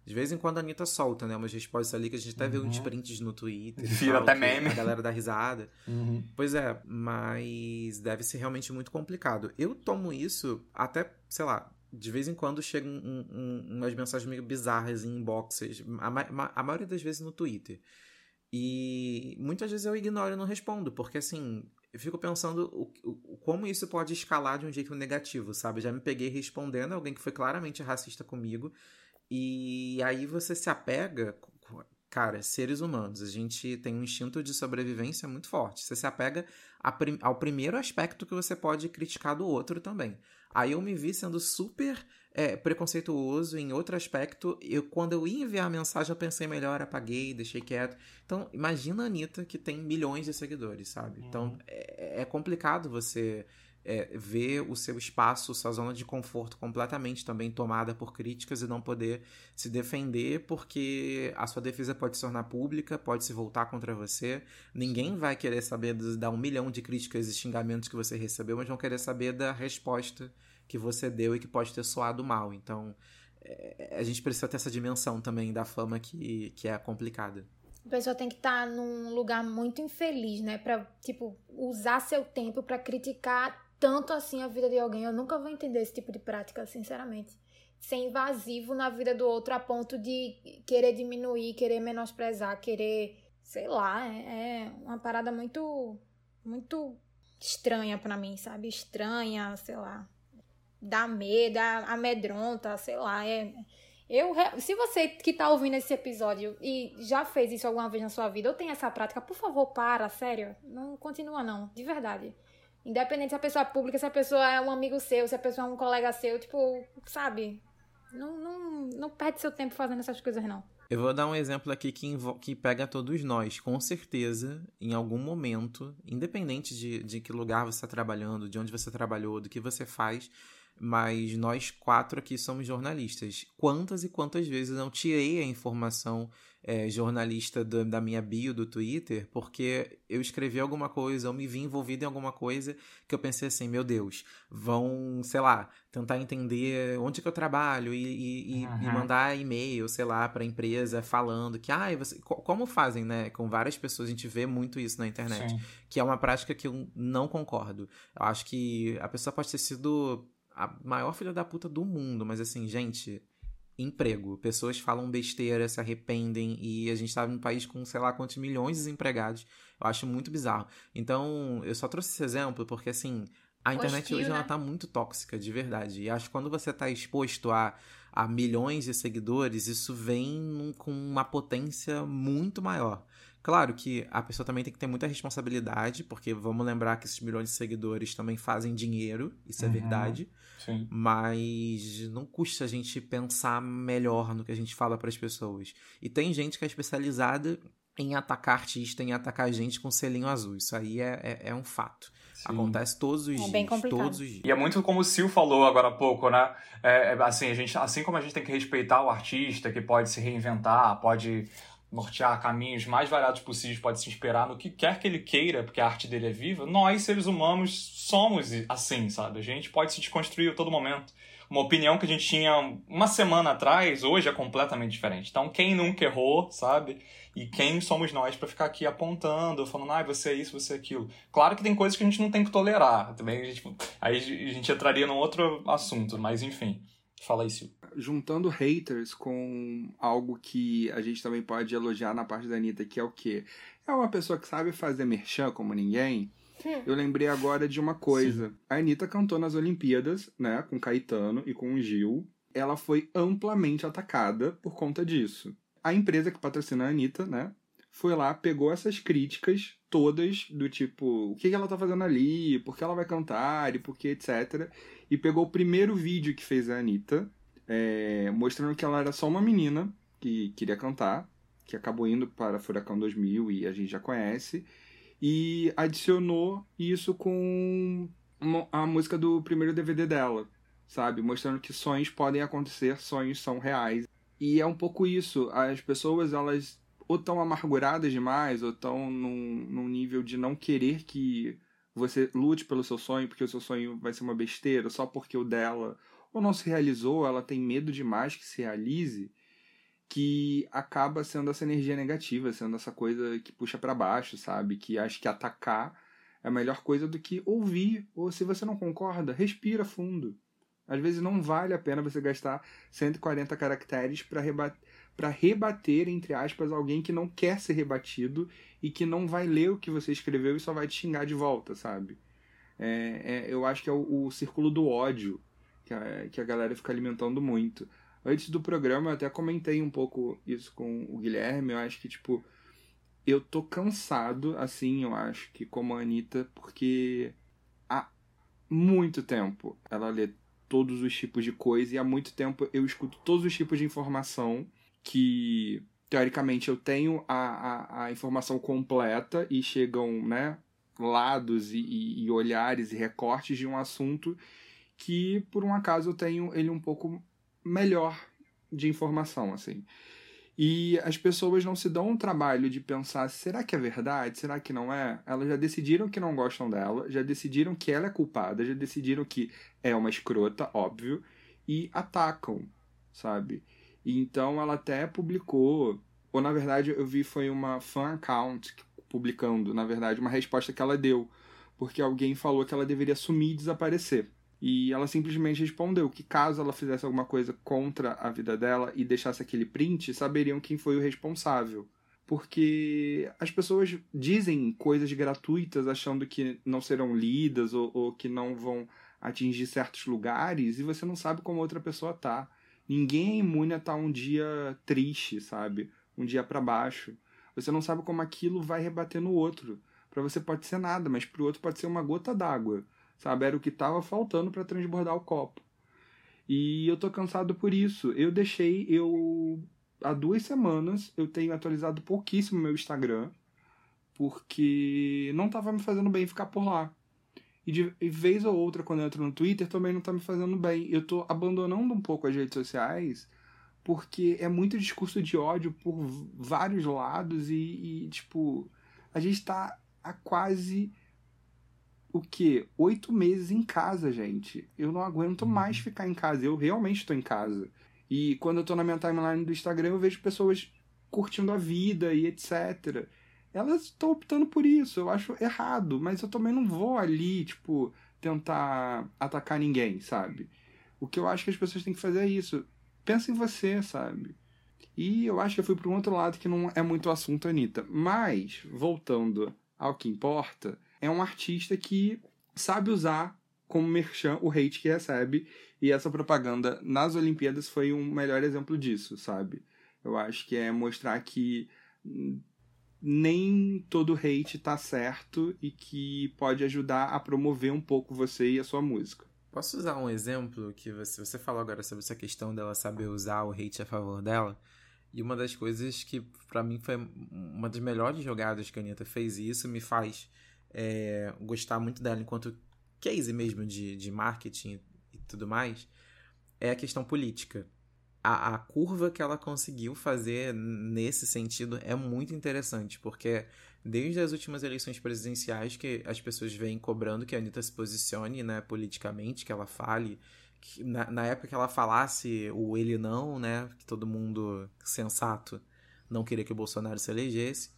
De vez em quando a Anitta solta, né? Umas respostas ali que a gente até uhum. vê uns prints no Twitter. Vira até meme. A galera dá risada. Uhum. Pois é, mas deve ser realmente muito complicado. Eu tomo isso até, sei lá, de vez em quando chegam um, um, umas mensagens meio bizarras em inboxes, a, a, maioria das vezes no Twitter. E muitas vezes eu ignoro e não respondo, porque assim, eu fico pensando o, o, como isso pode escalar de um jeito negativo, sabe? Já me peguei respondendo alguém que foi claramente racista comigo, e aí você se apega. Cara, seres humanos, a gente tem um instinto de sobrevivência muito forte. Você se apega ao primeiro aspecto que você pode criticar do outro também. Aí eu me vi sendo super é, preconceituoso em outro aspecto. Eu, quando eu ia enviar a mensagem, eu pensei melhor, apaguei, deixei quieto. Então, imagina a Anitta que tem milhões de seguidores, sabe? Então, uhum. Então, é, é complicado você é, ver o seu espaço, sua zona de conforto completamente também tomada por críticas e não poder se defender porque a sua defesa pode se tornar pública, pode se voltar contra você. Ninguém vai querer saber dar um milhão de críticas e xingamentos que você recebeu, mas vão querer saber da resposta que você deu e que pode ter soado mal. Então, é, a gente precisa ter essa dimensão também da fama que, que é complicada. A pessoa tem que estar tá num lugar muito infeliz, né? Pra, tipo, usar seu tempo para criticar tanto assim a vida de alguém. Eu nunca vou entender esse tipo de prática, sinceramente. Ser invasivo na vida do outro a ponto de querer diminuir, querer menosprezar, querer. Sei lá, é, é uma parada muito. muito estranha para mim, sabe? Estranha, sei lá. Dá medo, amedronta, sei lá. É. Eu, se você que tá ouvindo esse episódio e já fez isso alguma vez na sua vida, ou tem essa prática, por favor, para, sério. Não continua, não. De verdade. Independente se a pessoa é pública, se a pessoa é um amigo seu, se a pessoa é um colega seu, tipo, sabe? Não, não, não perde seu tempo fazendo essas coisas, não. Eu vou dar um exemplo aqui que, que pega todos nós. Com certeza, em algum momento, independente de, de que lugar você está trabalhando, de onde você trabalhou, do que você faz, mas nós quatro aqui somos jornalistas. Quantas e quantas vezes eu não tirei a informação é, jornalista do, da minha bio do Twitter porque eu escrevi alguma coisa, ou me vi envolvido em alguma coisa que eu pensei assim, meu Deus, vão, sei lá, tentar entender onde que eu trabalho e, e, uhum. e mandar e-mail, sei lá, para a empresa falando que, ah, você, como fazem, né? Com várias pessoas, a gente vê muito isso na internet, Sim. que é uma prática que eu não concordo. Eu acho que a pessoa pode ter sido a maior filha da puta do mundo, mas assim, gente, emprego. Pessoas falam besteira, se arrependem e a gente tá num país com sei lá quantos milhões de desempregados. Eu acho muito bizarro. Então, eu só trouxe esse exemplo porque assim, a internet Hostil, hoje né? ela tá muito tóxica, de verdade. E acho que quando você tá exposto a, a milhões de seguidores, isso vem com uma potência muito maior. Claro que a pessoa também tem que ter muita responsabilidade, porque vamos lembrar que esses milhões de seguidores também fazem dinheiro, isso é uhum, verdade. Sim. Mas não custa a gente pensar melhor no que a gente fala para as pessoas. E tem gente que é especializada em atacar artista, em atacar gente com selinho azul. Isso aí é, é, é um fato. Sim. Acontece todos os é dias. Bem complicado. Todos os dias. E é muito como o Sil falou agora há pouco, né? É, é, assim, a gente, assim como a gente tem que respeitar o artista que pode se reinventar, pode nortear caminhos mais variados possíveis, pode se inspirar no que quer que ele queira, porque a arte dele é viva, nós, seres humanos, somos assim, sabe? A gente pode se desconstruir a todo momento. Uma opinião que a gente tinha uma semana atrás, hoje é completamente diferente. Então, quem nunca errou, sabe? E quem somos nós para ficar aqui apontando, falando, ah, você é isso, você é aquilo. Claro que tem coisas que a gente não tem que tolerar. Também a gente, aí a gente entraria num outro assunto, mas enfim. Fala isso. Juntando haters com algo que a gente também pode elogiar na parte da Anitta, que é o quê? É uma pessoa que sabe fazer merchan como ninguém. Hum. Eu lembrei agora de uma coisa. Sim. A Anitta cantou nas Olimpíadas, né, com Caetano e com o Gil. Ela foi amplamente atacada por conta disso. A empresa que patrocina a Anitta, né, foi lá, pegou essas críticas todas do tipo, o que ela tá fazendo ali, por que ela vai cantar e por que, etc e pegou o primeiro vídeo que fez a Anitta, é, mostrando que ela era só uma menina que queria cantar, que acabou indo para Furacão 2000 e a gente já conhece, e adicionou isso com a música do primeiro DVD dela, sabe? Mostrando que sonhos podem acontecer, sonhos são reais. E é um pouco isso, as pessoas elas ou estão amarguradas demais, ou estão num, num nível de não querer que você lute pelo seu sonho porque o seu sonho vai ser uma besteira só porque o dela ou não se realizou, ela tem medo demais que se realize, que acaba sendo essa energia negativa, sendo essa coisa que puxa para baixo, sabe? Que acha que atacar é a melhor coisa do que ouvir, ou se você não concorda, respira fundo. Às vezes não vale a pena você gastar 140 caracteres para rebater para rebater, entre aspas, alguém que não quer ser rebatido e que não vai ler o que você escreveu e só vai te xingar de volta, sabe? É, é, eu acho que é o, o círculo do ódio que a, que a galera fica alimentando muito. Antes do programa eu até comentei um pouco isso com o Guilherme, eu acho que, tipo, eu tô cansado, assim, eu acho que como a Anitta, porque há muito tempo ela lê todos os tipos de coisa e há muito tempo eu escuto todos os tipos de informação que teoricamente eu tenho a, a, a informação completa e chegam, né, lados e, e, olhares e recortes de um assunto que, por um acaso, eu tenho ele um pouco melhor de informação, assim. E as pessoas não se dão um trabalho de pensar: será que é verdade? Será que não é? Elas já decidiram que não gostam dela, já decidiram que ela é culpada, já decidiram que é uma escrota, óbvio, e atacam, sabe? E então ela até publicou, ou na verdade eu vi foi uma fan account publicando, na verdade, uma resposta que ela deu, porque alguém falou que ela deveria sumir e desaparecer. E ela simplesmente respondeu que caso ela fizesse alguma coisa contra a vida dela e deixasse aquele print, saberiam quem foi o responsável. Porque as pessoas dizem coisas gratuitas achando que não serão lidas ou, ou que não vão atingir certos lugares e você não sabe como outra pessoa tá. Ninguém é imune a estar tá um dia triste, sabe? Um dia para baixo. Você não sabe como aquilo vai rebater no outro. Para você pode ser nada, mas para o outro pode ser uma gota d'água sabe? Era o que estava faltando para transbordar o copo. E eu tô cansado por isso. Eu deixei, eu há duas semanas eu tenho atualizado pouquíssimo meu Instagram, porque não estava me fazendo bem ficar por lá. E de vez ou outra, quando eu entro no Twitter, também não está me fazendo bem. Eu tô abandonando um pouco as redes sociais, porque é muito discurso de ódio por vários lados e, e tipo, a gente está há quase o quê? Oito meses em casa, gente. Eu não aguento uhum. mais ficar em casa. Eu realmente estou em casa. E quando eu estou na minha timeline do Instagram, eu vejo pessoas curtindo a vida e etc. Elas estão optando por isso. Eu acho errado. Mas eu também não vou ali, tipo, tentar atacar ninguém, sabe? O que eu acho que as pessoas têm que fazer é isso. Pensa em você, sabe? E eu acho que eu fui para um outro lado que não é muito assunto, Anitta. Mas, voltando ao que importa, é um artista que sabe usar como merchan o hate que recebe. E essa propaganda nas Olimpíadas foi um melhor exemplo disso, sabe? Eu acho que é mostrar que nem todo hate tá certo e que pode ajudar a promover um pouco você e a sua música. Posso usar um exemplo que você, você falou agora sobre essa questão dela saber usar o hate a favor dela? E uma das coisas que para mim foi uma das melhores jogadas que a Anitta fez, e isso me faz é, gostar muito dela enquanto case mesmo de, de marketing e tudo mais, é a questão política. A, a curva que ela conseguiu fazer nesse sentido é muito interessante, porque desde as últimas eleições presidenciais que as pessoas vêm cobrando que a Anitta se posicione né, politicamente, que ela fale. Que na, na época que ela falasse o ele não, né? Que todo mundo sensato não queria que o Bolsonaro se elegesse.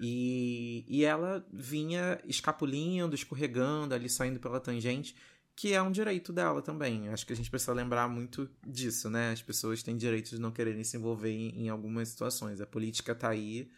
E, e ela vinha escapulindo, escorregando, ali saindo pela tangente, que é um direito dela também. Acho que a gente precisa lembrar muito disso, né? As pessoas têm direito de não quererem se envolver em, em algumas situações. A política tá aí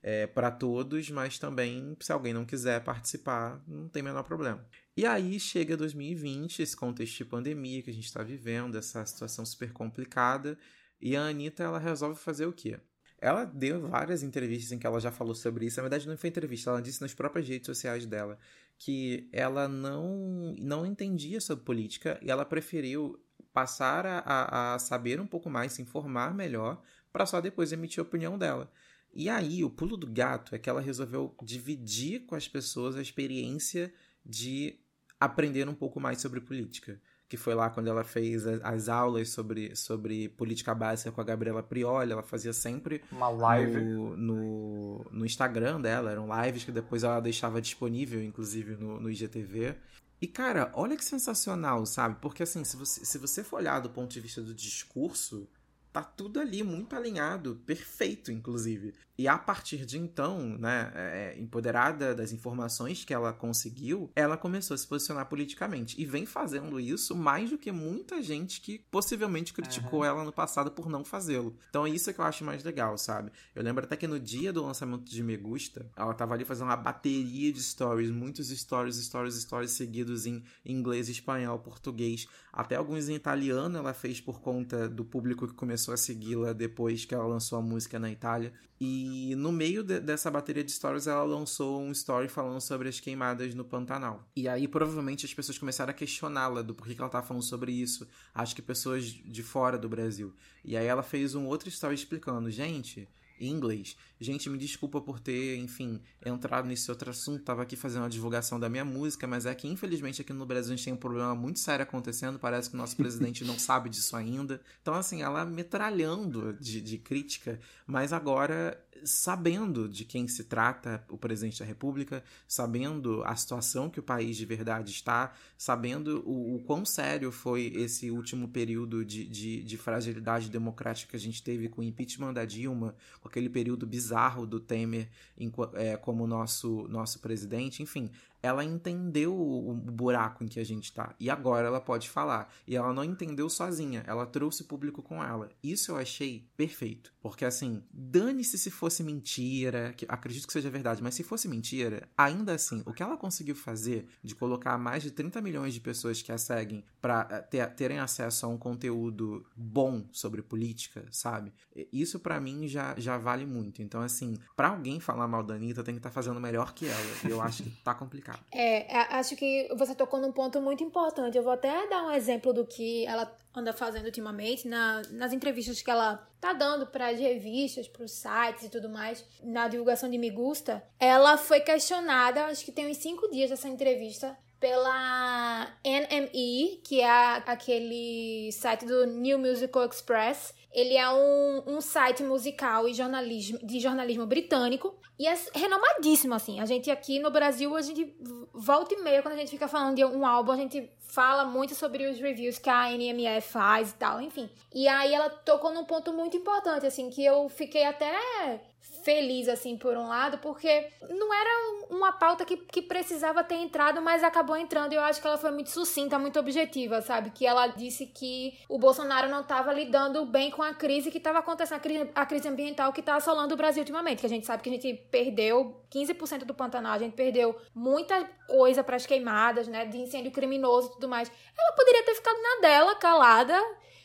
é, para todos, mas também, se alguém não quiser participar, não tem menor problema. E aí chega 2020, esse contexto de pandemia que a gente está vivendo, essa situação super complicada, e a Anitta ela resolve fazer o quê? Ela deu várias entrevistas em que ela já falou sobre isso. Na verdade, não foi entrevista, ela disse nas próprias redes sociais dela que ela não, não entendia sobre política e ela preferiu passar a, a saber um pouco mais, se informar melhor, para só depois emitir a opinião dela. E aí, o pulo do gato é que ela resolveu dividir com as pessoas a experiência de aprender um pouco mais sobre política que foi lá quando ela fez as aulas sobre, sobre política básica com a Gabriela Prioli. Ela fazia sempre uma live no, no, no Instagram dela. Eram lives que depois ela deixava disponível, inclusive, no, no IGTV. E, cara, olha que sensacional, sabe? Porque, assim, se você, se você for olhar do ponto de vista do discurso, tá tudo ali muito alinhado, perfeito, inclusive. E a partir de então, né, é, empoderada das informações que ela conseguiu, ela começou a se posicionar politicamente. E vem fazendo isso mais do que muita gente que possivelmente criticou uhum. ela no passado por não fazê-lo. Então é isso que eu acho mais legal, sabe? Eu lembro até que no dia do lançamento de Me Gusta, ela tava ali fazendo uma bateria de stories, muitos stories, stories, stories seguidos em inglês, espanhol, português, até alguns em italiano ela fez por conta do público que começou a segui-la depois que ela lançou a música na Itália. E no meio de, dessa bateria de stories, ela lançou um story falando sobre as queimadas no Pantanal. E aí, provavelmente, as pessoas começaram a questioná-la do porquê que ela estava falando sobre isso. Acho que pessoas de fora do Brasil. E aí ela fez um outro story explicando, gente, em inglês. Gente, me desculpa por ter, enfim, entrado nesse outro assunto. Tava aqui fazendo uma divulgação da minha música, mas é que infelizmente aqui no Brasil a gente tem um problema muito sério acontecendo. Parece que o nosso presidente não sabe disso ainda. Então, assim, ela metralhando de, de crítica, mas agora sabendo de quem se trata o presidente da República, sabendo a situação que o país de verdade está, sabendo o, o quão sério foi esse último período de, de, de, fragilidade democrática que a gente teve com o impeachment da Dilma, com aquele período bizarro do Temer em, é, como nosso, nosso presidente, enfim, ela entendeu o buraco em que a gente tá. E agora ela pode falar. E ela não entendeu sozinha, ela trouxe o público com ela. Isso eu achei perfeito. Porque assim, dane-se se fosse mentira, que acredito que seja verdade, mas se fosse mentira, ainda assim, o que ela conseguiu fazer de colocar mais de 30 milhões de pessoas que a seguem para eh, ter, terem acesso a um conteúdo bom sobre política, sabe? Isso para mim já, já vale muito. Então, assim, para alguém falar mal da Anitta, tem que estar tá fazendo melhor que ela. E eu acho que tá complicado. É, acho que você tocou num ponto muito importante. Eu vou até dar um exemplo do que ela anda fazendo ultimamente, na, nas entrevistas que ela tá dando para as revistas, para os sites e tudo mais, na divulgação de Me Gusta. Ela foi questionada, acho que tem uns cinco dias dessa entrevista, pela NME, que é aquele site do New Musical Express. Ele é um, um site musical e jornalismo, de jornalismo britânico e é renomadíssimo, assim. A gente aqui no Brasil, a gente volta e meia, quando a gente fica falando de um álbum, a gente fala muito sobre os reviews que a NME faz e tal, enfim. E aí ela tocou num ponto muito importante, assim, que eu fiquei até feliz, assim, por um lado, porque não era uma pauta que, que precisava ter entrado, mas acabou entrando. E eu acho que ela foi muito sucinta, muito objetiva, sabe? Que ela disse que o Bolsonaro não estava lidando bem com a crise que estava acontecendo, a crise, a crise ambiental que está assolando o Brasil ultimamente. Que a gente sabe que a gente perdeu 15% do Pantanal, a gente perdeu muita coisa para as queimadas, né? De incêndio criminoso e tudo mais. Ela poderia ter ficado na dela, calada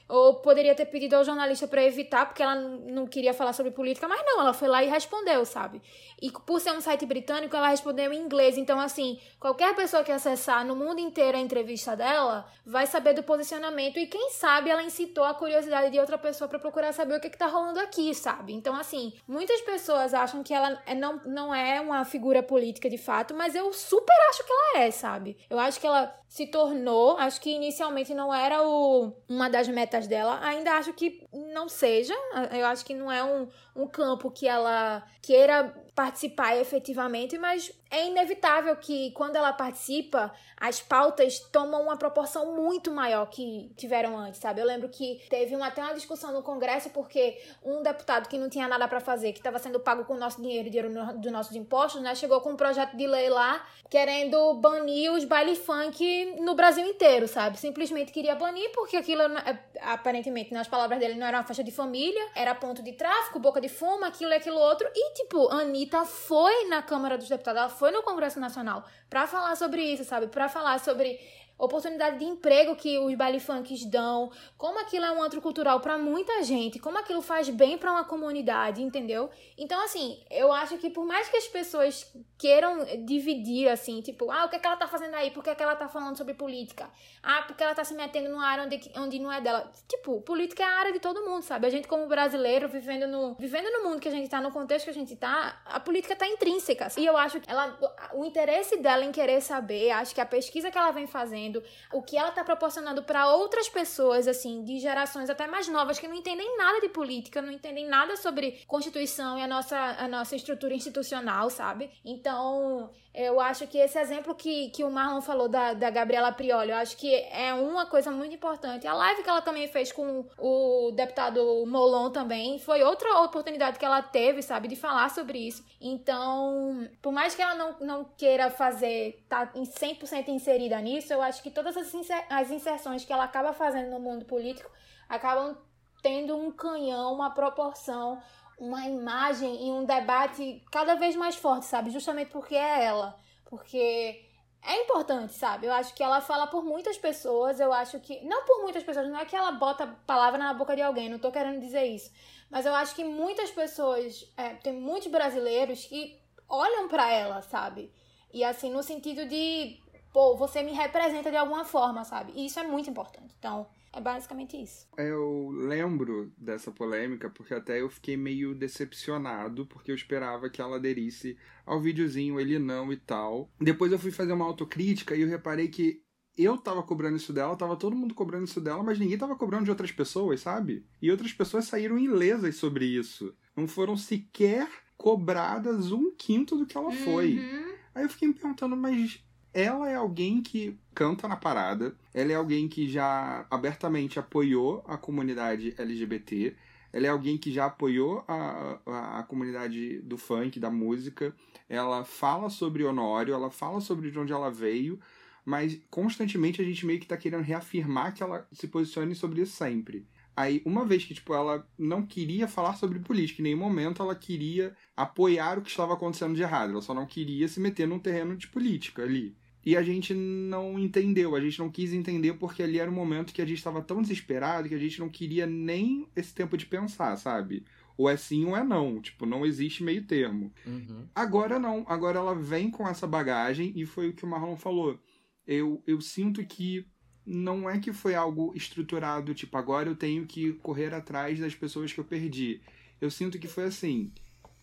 ou poderia ter pedido ao jornalista para evitar, porque ela não queria falar sobre política, mas não, ela foi lá e respondeu, sabe? E por ser um site britânico, ela respondeu em inglês. Então, assim, qualquer pessoa que acessar no mundo inteiro a entrevista dela vai saber do posicionamento. E quem sabe ela incitou a curiosidade de outra pessoa para procurar saber o que, que tá rolando aqui, sabe? Então, assim, muitas pessoas acham que ela é, não, não é uma figura política de fato, mas eu super acho que ela é, sabe? Eu acho que ela se tornou, acho que inicialmente não era o, uma das metas dela, ainda acho que não seja, eu acho que não é um, um campo que ela queira participar efetivamente, mas é inevitável que quando ela participa, as pautas tomam uma proporção muito maior que tiveram antes, sabe? Eu lembro que teve uma, até uma discussão no Congresso porque um deputado que não tinha nada para fazer, que estava sendo pago com o nosso dinheiro, dinheiro dos nossos impostos, né, chegou com um projeto de lei lá querendo banir os baile funk no Brasil inteiro, sabe? Simplesmente queria banir porque aquilo, é, aparentemente, nas palavras dele, não era uma faixa de família, era ponto de tráfico, boca de fumo, aquilo e aquilo outro. E, tipo, Anitta foi na Câmara dos Deputados, foi no Congresso Nacional para falar sobre isso, sabe? Para falar sobre oportunidade de emprego que os baile funks dão, como aquilo é um antro cultural para muita gente, como aquilo faz bem para uma comunidade, entendeu? Então, assim, eu acho que por mais que as pessoas queiram dividir, assim, tipo, ah, o que, é que ela tá fazendo aí? Por que, é que ela tá falando sobre política? Ah, porque ela tá se metendo numa área onde, onde não é dela. Tipo, política é a área de todo mundo, sabe? A gente, como brasileiro, vivendo no, vivendo no mundo que a gente tá, no contexto que a gente tá, a política tá intrínseca. E eu acho que ela, o interesse dela em querer saber, acho que a pesquisa que ela vem fazendo, o que ela tá proporcionando para outras pessoas, assim, de gerações até mais novas, que não entendem nada de política, não entendem nada sobre Constituição e a nossa, a nossa estrutura institucional, sabe? Então, eu acho que esse exemplo que, que o Marlon falou da, da Gabriela Prioli, eu acho que é uma coisa muito importante. A live que ela também fez com o deputado Molon também foi outra oportunidade que ela teve, sabe, de falar sobre isso. Então, por mais que ela não, não queira fazer, tá 100% inserida nisso, eu acho que todas as, inser as inserções que ela acaba fazendo no mundo político acabam tendo um canhão, uma proporção uma imagem e um debate cada vez mais forte, sabe? Justamente porque é ela. Porque é importante, sabe? Eu acho que ela fala por muitas pessoas, eu acho que. Não por muitas pessoas, não é que ela bota palavra na boca de alguém, não tô querendo dizer isso. Mas eu acho que muitas pessoas. É, tem muitos brasileiros que olham para ela, sabe? E assim, no sentido de pô, você me representa de alguma forma, sabe? E isso é muito importante. Então, é basicamente isso. Eu lembro dessa polêmica porque até eu fiquei meio decepcionado porque eu esperava que ela aderisse ao videozinho, ele não e tal. Depois eu fui fazer uma autocrítica e eu reparei que eu tava cobrando isso dela, tava todo mundo cobrando isso dela, mas ninguém tava cobrando de outras pessoas, sabe? E outras pessoas saíram ilesas sobre isso. Não foram sequer cobradas um quinto do que ela foi. Uhum. Aí eu fiquei me perguntando, mas ela é alguém que canta na parada, ela é alguém que já abertamente apoiou a comunidade LGBT, ela é alguém que já apoiou a, a, a comunidade do funk, da música, ela fala sobre Honório, ela fala sobre de onde ela veio, mas constantemente a gente meio que tá querendo reafirmar que ela se posicione sobre isso sempre. Aí, uma vez que, tipo, ela não queria falar sobre política, em nenhum momento ela queria apoiar o que estava acontecendo de errado. Ela só não queria se meter num terreno de política ali. E a gente não entendeu, a gente não quis entender porque ali era um momento que a gente estava tão desesperado que a gente não queria nem esse tempo de pensar, sabe? Ou é sim ou é não. Tipo, não existe meio termo. Uhum. Agora não. Agora ela vem com essa bagagem e foi o que o Marlon falou. Eu, eu sinto que não é que foi algo estruturado, tipo, agora eu tenho que correr atrás das pessoas que eu perdi. Eu sinto que foi assim.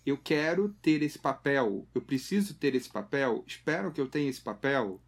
Eu quero ter esse papel, eu preciso ter esse papel, espero que eu tenha esse papel.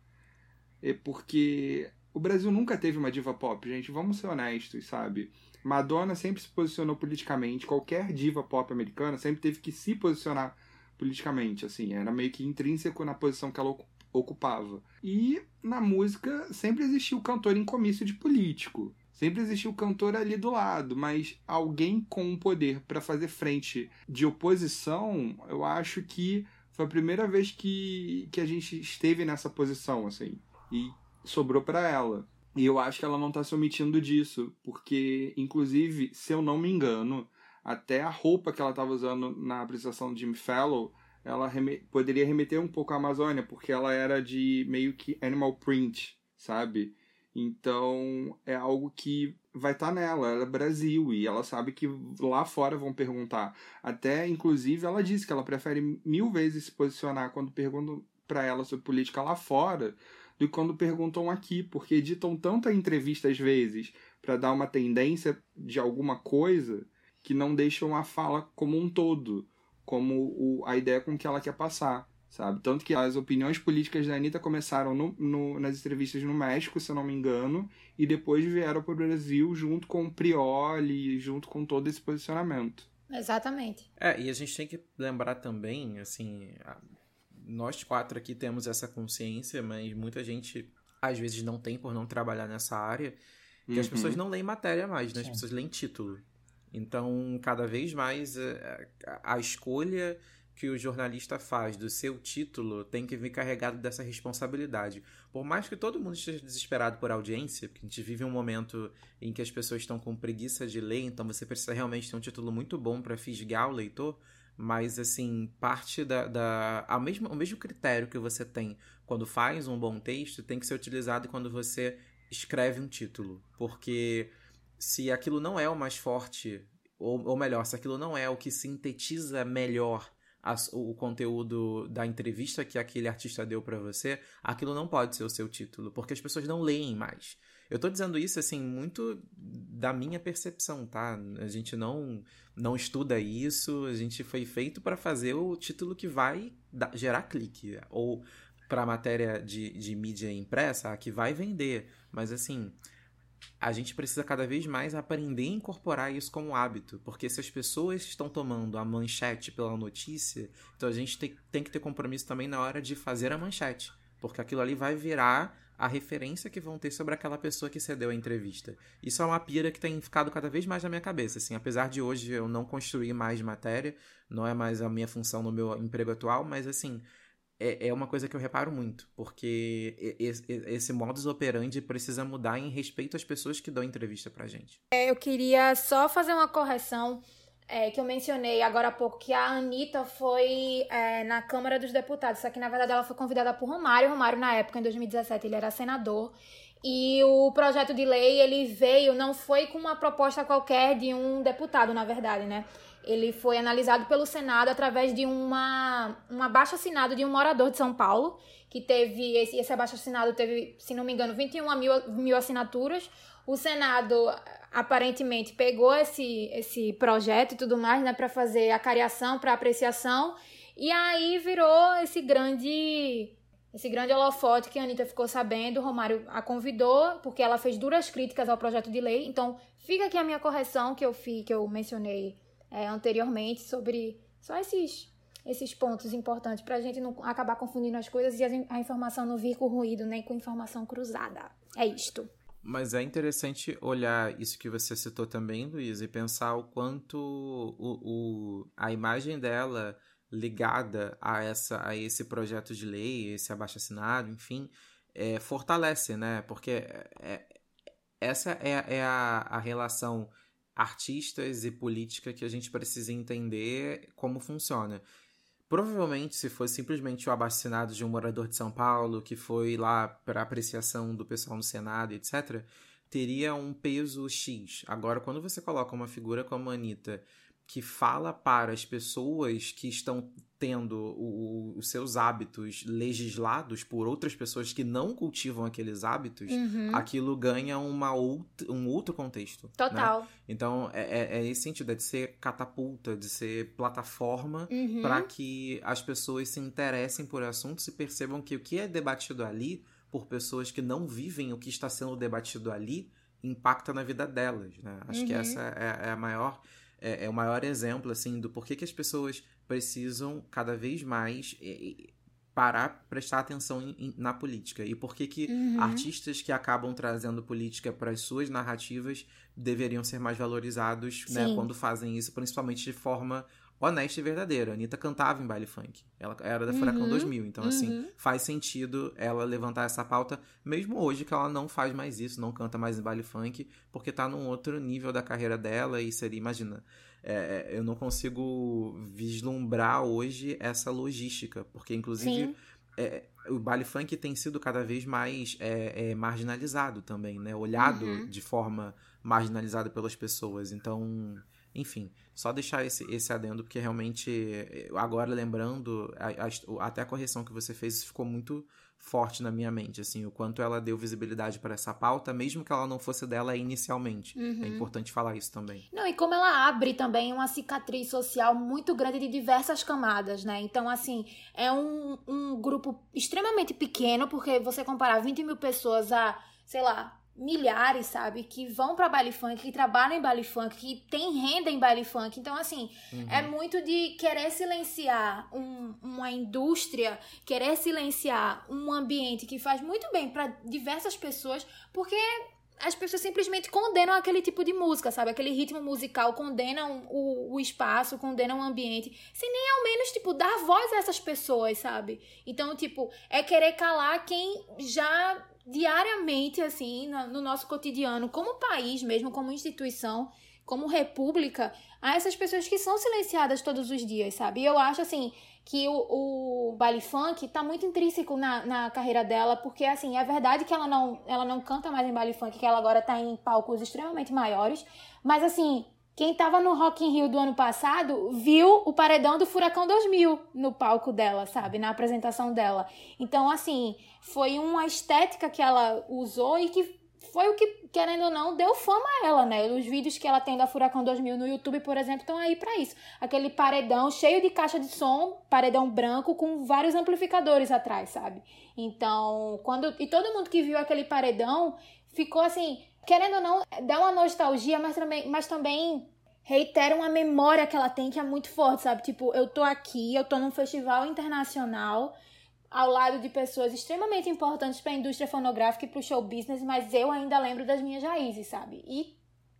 É porque o Brasil nunca teve uma diva pop, gente, vamos ser honestos, sabe? Madonna sempre se posicionou politicamente, qualquer diva pop americana sempre teve que se posicionar politicamente, assim, era meio que intrínseco na posição que ela ocu- ocupava. E na música sempre existiu o cantor em comício de político. Sempre existiu o cantor ali do lado, mas alguém com um poder para fazer frente de oposição, eu acho que foi a primeira vez que, que a gente esteve nessa posição, assim. E sobrou para ela. E eu acho que ela não tá se omitindo disso, porque, inclusive, se eu não me engano, até a roupa que ela estava usando na apresentação de Jimmy Fallon, ela reme- poderia remeter um pouco à Amazônia, porque ela era de meio que animal print, sabe? Então é algo que vai estar nela, ela é Brasil e ela sabe que lá fora vão perguntar. Até, inclusive, ela disse que ela prefere mil vezes se posicionar quando perguntam para ela sobre política lá fora do que quando perguntam aqui, porque editam tanta entrevista às vezes para dar uma tendência de alguma coisa que não deixam a fala como um todo, como o, a ideia com que ela quer passar, sabe? Tanto que as opiniões políticas da Anitta começaram no, no, nas entrevistas no México, se eu não me engano, e depois vieram para o Brasil junto com o Prioli, junto com todo esse posicionamento. Exatamente. É, e a gente tem que lembrar também, assim, nós quatro aqui temos essa consciência, mas muita gente às vezes não tem por não trabalhar nessa área, que as Uhum. pessoas não leem matéria mais, né? As Sim. pessoas leem título. Então, cada vez mais a, a escolha que o jornalista faz do seu título tem que vir carregado dessa responsabilidade. Por mais que todo mundo esteja desesperado por audiência, porque a gente vive um momento em que as pessoas estão com preguiça de ler, então você precisa realmente ter um título muito bom para fisgar o leitor. Mas, assim, parte da. da a mesma, o mesmo critério que você tem quando faz um bom texto tem que ser utilizado quando você escreve um título. Porque se aquilo não é o mais forte, ou, ou melhor, se aquilo não é o que sintetiza melhor as- o conteúdo da entrevista que aquele artista deu pra você, aquilo não pode ser o seu título, porque as pessoas não leem mais. Eu tô dizendo isso, assim, muito da minha percepção, tá? A gente não, não estuda isso, a gente foi feito pra fazer o título que vai dar- gerar clique, ou pra matéria de, de mídia impressa, a que vai vender. Mas, assim, a gente precisa cada vez mais aprender a incorporar isso como hábito, porque se as pessoas estão tomando a manchete pela notícia, então a gente tem, tem que ter compromisso também na hora de fazer a manchete, porque aquilo ali vai virar a referência que vão ter sobre aquela pessoa que cedeu a entrevista. Isso é uma pira que tem ficado cada vez mais na minha cabeça, assim, apesar de hoje eu não construir mais matéria, não é mais a minha função no meu emprego atual, mas assim, é, é uma coisa que eu reparo muito, porque esse, modus operandi precisa mudar em respeito às pessoas que dão entrevista pra gente. Eu queria só fazer uma correção é, que eu mencionei agora há pouco, que a Anitta foi é, na Câmara dos Deputados, só que na verdade ela foi convidada por Romário. Romário, na época, em 2017, ele era senador. E o projeto de lei, ele veio, não foi com uma proposta qualquer de um deputado, na verdade, né? Ele foi analisado pelo Senado através de uma, um abaixo assinado de um morador de São Paulo, que teve, esse, esse abaixo assinado teve, se não me engano, 21 mil, mil assinaturas. O Senado aparentemente pegou esse, esse projeto e tudo mais, né, para fazer a cariação, para apreciação, e aí virou esse grande esse grande holofote que a Anitta ficou sabendo, Romário a convidou, porque ela fez duras críticas ao projeto de lei. Então, fica aqui a minha correção que eu fiz, que eu mencionei é, anteriormente sobre só esses esses pontos importantes para a gente não acabar confundindo as coisas e a informação não vir com ruído nem com informação cruzada. É isto. Mas é interessante olhar isso que você citou também, Luiz, e pensar o quanto o, o, a imagem dela ligada a, essa, a esse projeto de lei, esse abaixo-assinado, enfim, é, fortalece, né? Porque é, é essa é, é a, a relação artistas e política que a gente precisa entender como funciona. Provavelmente, se fosse simplesmente o abaixo de um morador de São Paulo que foi lá para apreciação do pessoal no Senado, etc., teria um peso X. Agora, quando você coloca uma figura como a Anitta que fala para as pessoas que estão tendo o, os seus hábitos legislados por outras pessoas que não cultivam aqueles hábitos, uhum. aquilo ganha uma outra, um outro contexto. Né? Total. Né? Então, é, é, é, esse sentido, é de ser catapulta, de ser plataforma uhum. para que as pessoas se interessem por assuntos e percebam que o que é debatido ali por pessoas que não vivem o que está sendo debatido ali impacta na vida delas. Né? Acho uhum. que essa é, é a maior é, é o maior exemplo, assim, do porquê que as pessoas precisam cada vez mais é, parar, prestar atenção em, em, na política. E por que que uhum. artistas que acabam trazendo política para as suas narrativas deveriam ser mais valorizados, né, quando fazem isso, principalmente de forma honesta e verdadeira. A Anitta cantava em baile funk. Ela era da Furacão uhum, 2000. Então, assim, uhum. assim, faz sentido ela levantar essa pauta, mesmo hoje que ela não faz mais isso, não canta mais em baile funk, porque tá num outro nível da carreira dela e seria, imagina, é, eu não consigo vislumbrar hoje essa logística, porque, inclusive. É, o baile funk tem sido cada vez mais é, é, marginalizado também, né? Olhado uhum. de forma marginalizada pelas pessoas. Então, enfim, só deixar esse, esse adendo, porque realmente, agora lembrando, a, a, até a correção que você fez ficou muito forte na minha mente, assim, o quanto ela deu visibilidade para essa pauta, mesmo que ela não fosse dela inicialmente. É uhum. É importante falar isso também. Não, e como ela abre também uma cicatriz social muito grande de diversas camadas, né? Então, assim, é um, um grupo extremamente pequeno, porque você comparar 20 mil pessoas a, sei lá, milhares, sabe, que vão para baile funk, que trabalham em baile funk, que tem renda em baile funk. Então, assim, uhum. é muito de querer silenciar um, uma indústria, querer silenciar um ambiente que faz muito bem para diversas pessoas, porque as pessoas simplesmente condenam aquele tipo de música, sabe? Aquele ritmo musical, condenam o, o espaço, condenam o ambiente, sem nem ao menos, tipo, dar voz a essas pessoas, sabe? Então, tipo, é querer calar quem já diariamente, assim, no nosso cotidiano, como país mesmo, como instituição, como república, a essas pessoas que são silenciadas todos os dias, sabe? E eu acho, assim, que o, o baile funk tá muito intrínseco na, na carreira dela, porque, assim, é verdade que ela não, ela não canta mais em baile funk, que ela agora tá em palcos extremamente maiores, mas, assim, quem estava no Rock in Rio do ano passado viu o paredão do Furacão 2000 no palco dela, sabe? Na apresentação dela. Então, assim, foi uma estética que ela usou e que foi o que, querendo ou não, deu fama a ela, né? Os vídeos que ela tem da Furacão 2000 no YouTube, por exemplo, estão aí para isso. Aquele paredão cheio de caixa de som, paredão branco com vários amplificadores atrás, sabe? Então, quando e todo mundo que viu aquele paredão ficou assim, querendo ou não, dá uma nostalgia, mas também, mas também reitera uma memória que ela tem que é muito forte, sabe? Tipo, eu tô aqui, eu tô num festival internacional ao lado de pessoas extremamente importantes para a indústria fonográfica e para o show business, mas eu ainda lembro das minhas raízes, sabe? E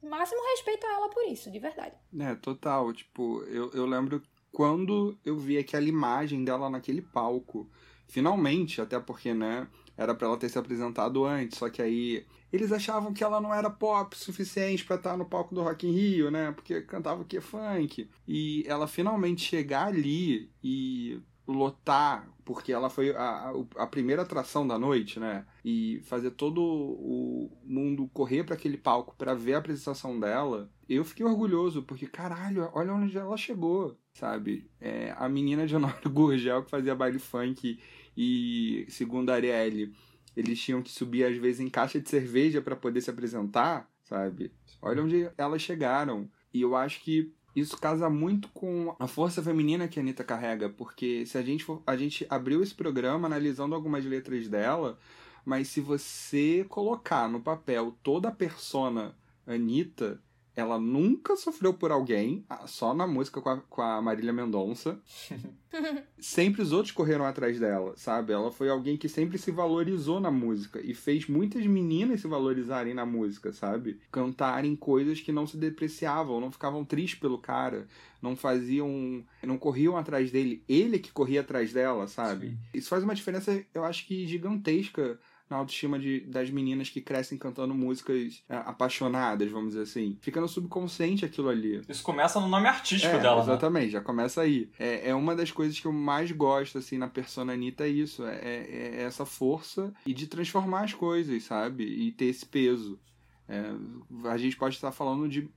máximo respeito a ela por isso, de verdade. É, total. Tipo, eu, eu lembro quando eu vi aquela imagem dela naquele palco. Finalmente, até porque, né, era para ela ter se apresentado antes, só que aí eles achavam que ela não era pop suficiente para estar no palco do Rock in Rio, né? Porque cantava o que funk. E ela finalmente chegar ali e lotar, porque ela foi a, a primeira atração da noite, né? E fazer todo o mundo correr para aquele palco para ver a apresentação dela, eu fiquei orgulhoso, porque caralho, olha onde ela chegou, sabe? É, a menina de Honório Gurgel que fazia baile funk e, segundo a Arielle, eles tinham que subir às vezes em caixa de cerveja para poder se apresentar, sabe? Olha onde elas chegaram. E eu acho que isso casa muito com a força feminina que a Anitta carrega, porque se a gente for, a gente abriu esse programa analisando algumas letras dela, mas se você colocar no papel toda a persona Anitta, ela nunca sofreu por alguém, só na música com a, com a Marília Mendonça. sempre os outros correram atrás dela, sabe? Ela foi alguém que sempre se valorizou na música e fez muitas meninas se valorizarem na música, sabe? Cantarem coisas que não se depreciavam, não ficavam tristes pelo cara, não faziam. não corriam atrás dele, ele que corria atrás dela, sabe? Sim. Isso faz uma diferença, eu acho que gigantesca na autoestima de, das meninas que crescem cantando músicas é, apaixonadas, vamos dizer assim. Fica no subconsciente aquilo ali. Isso começa no nome artístico é, dela. Né? Exatamente, né? já começa aí. É, é uma das coisas que eu mais gosto, assim, na persona Anitta, é isso. É, é, é essa força e de transformar as coisas, sabe? E ter esse peso. É, a gente pode estar falando de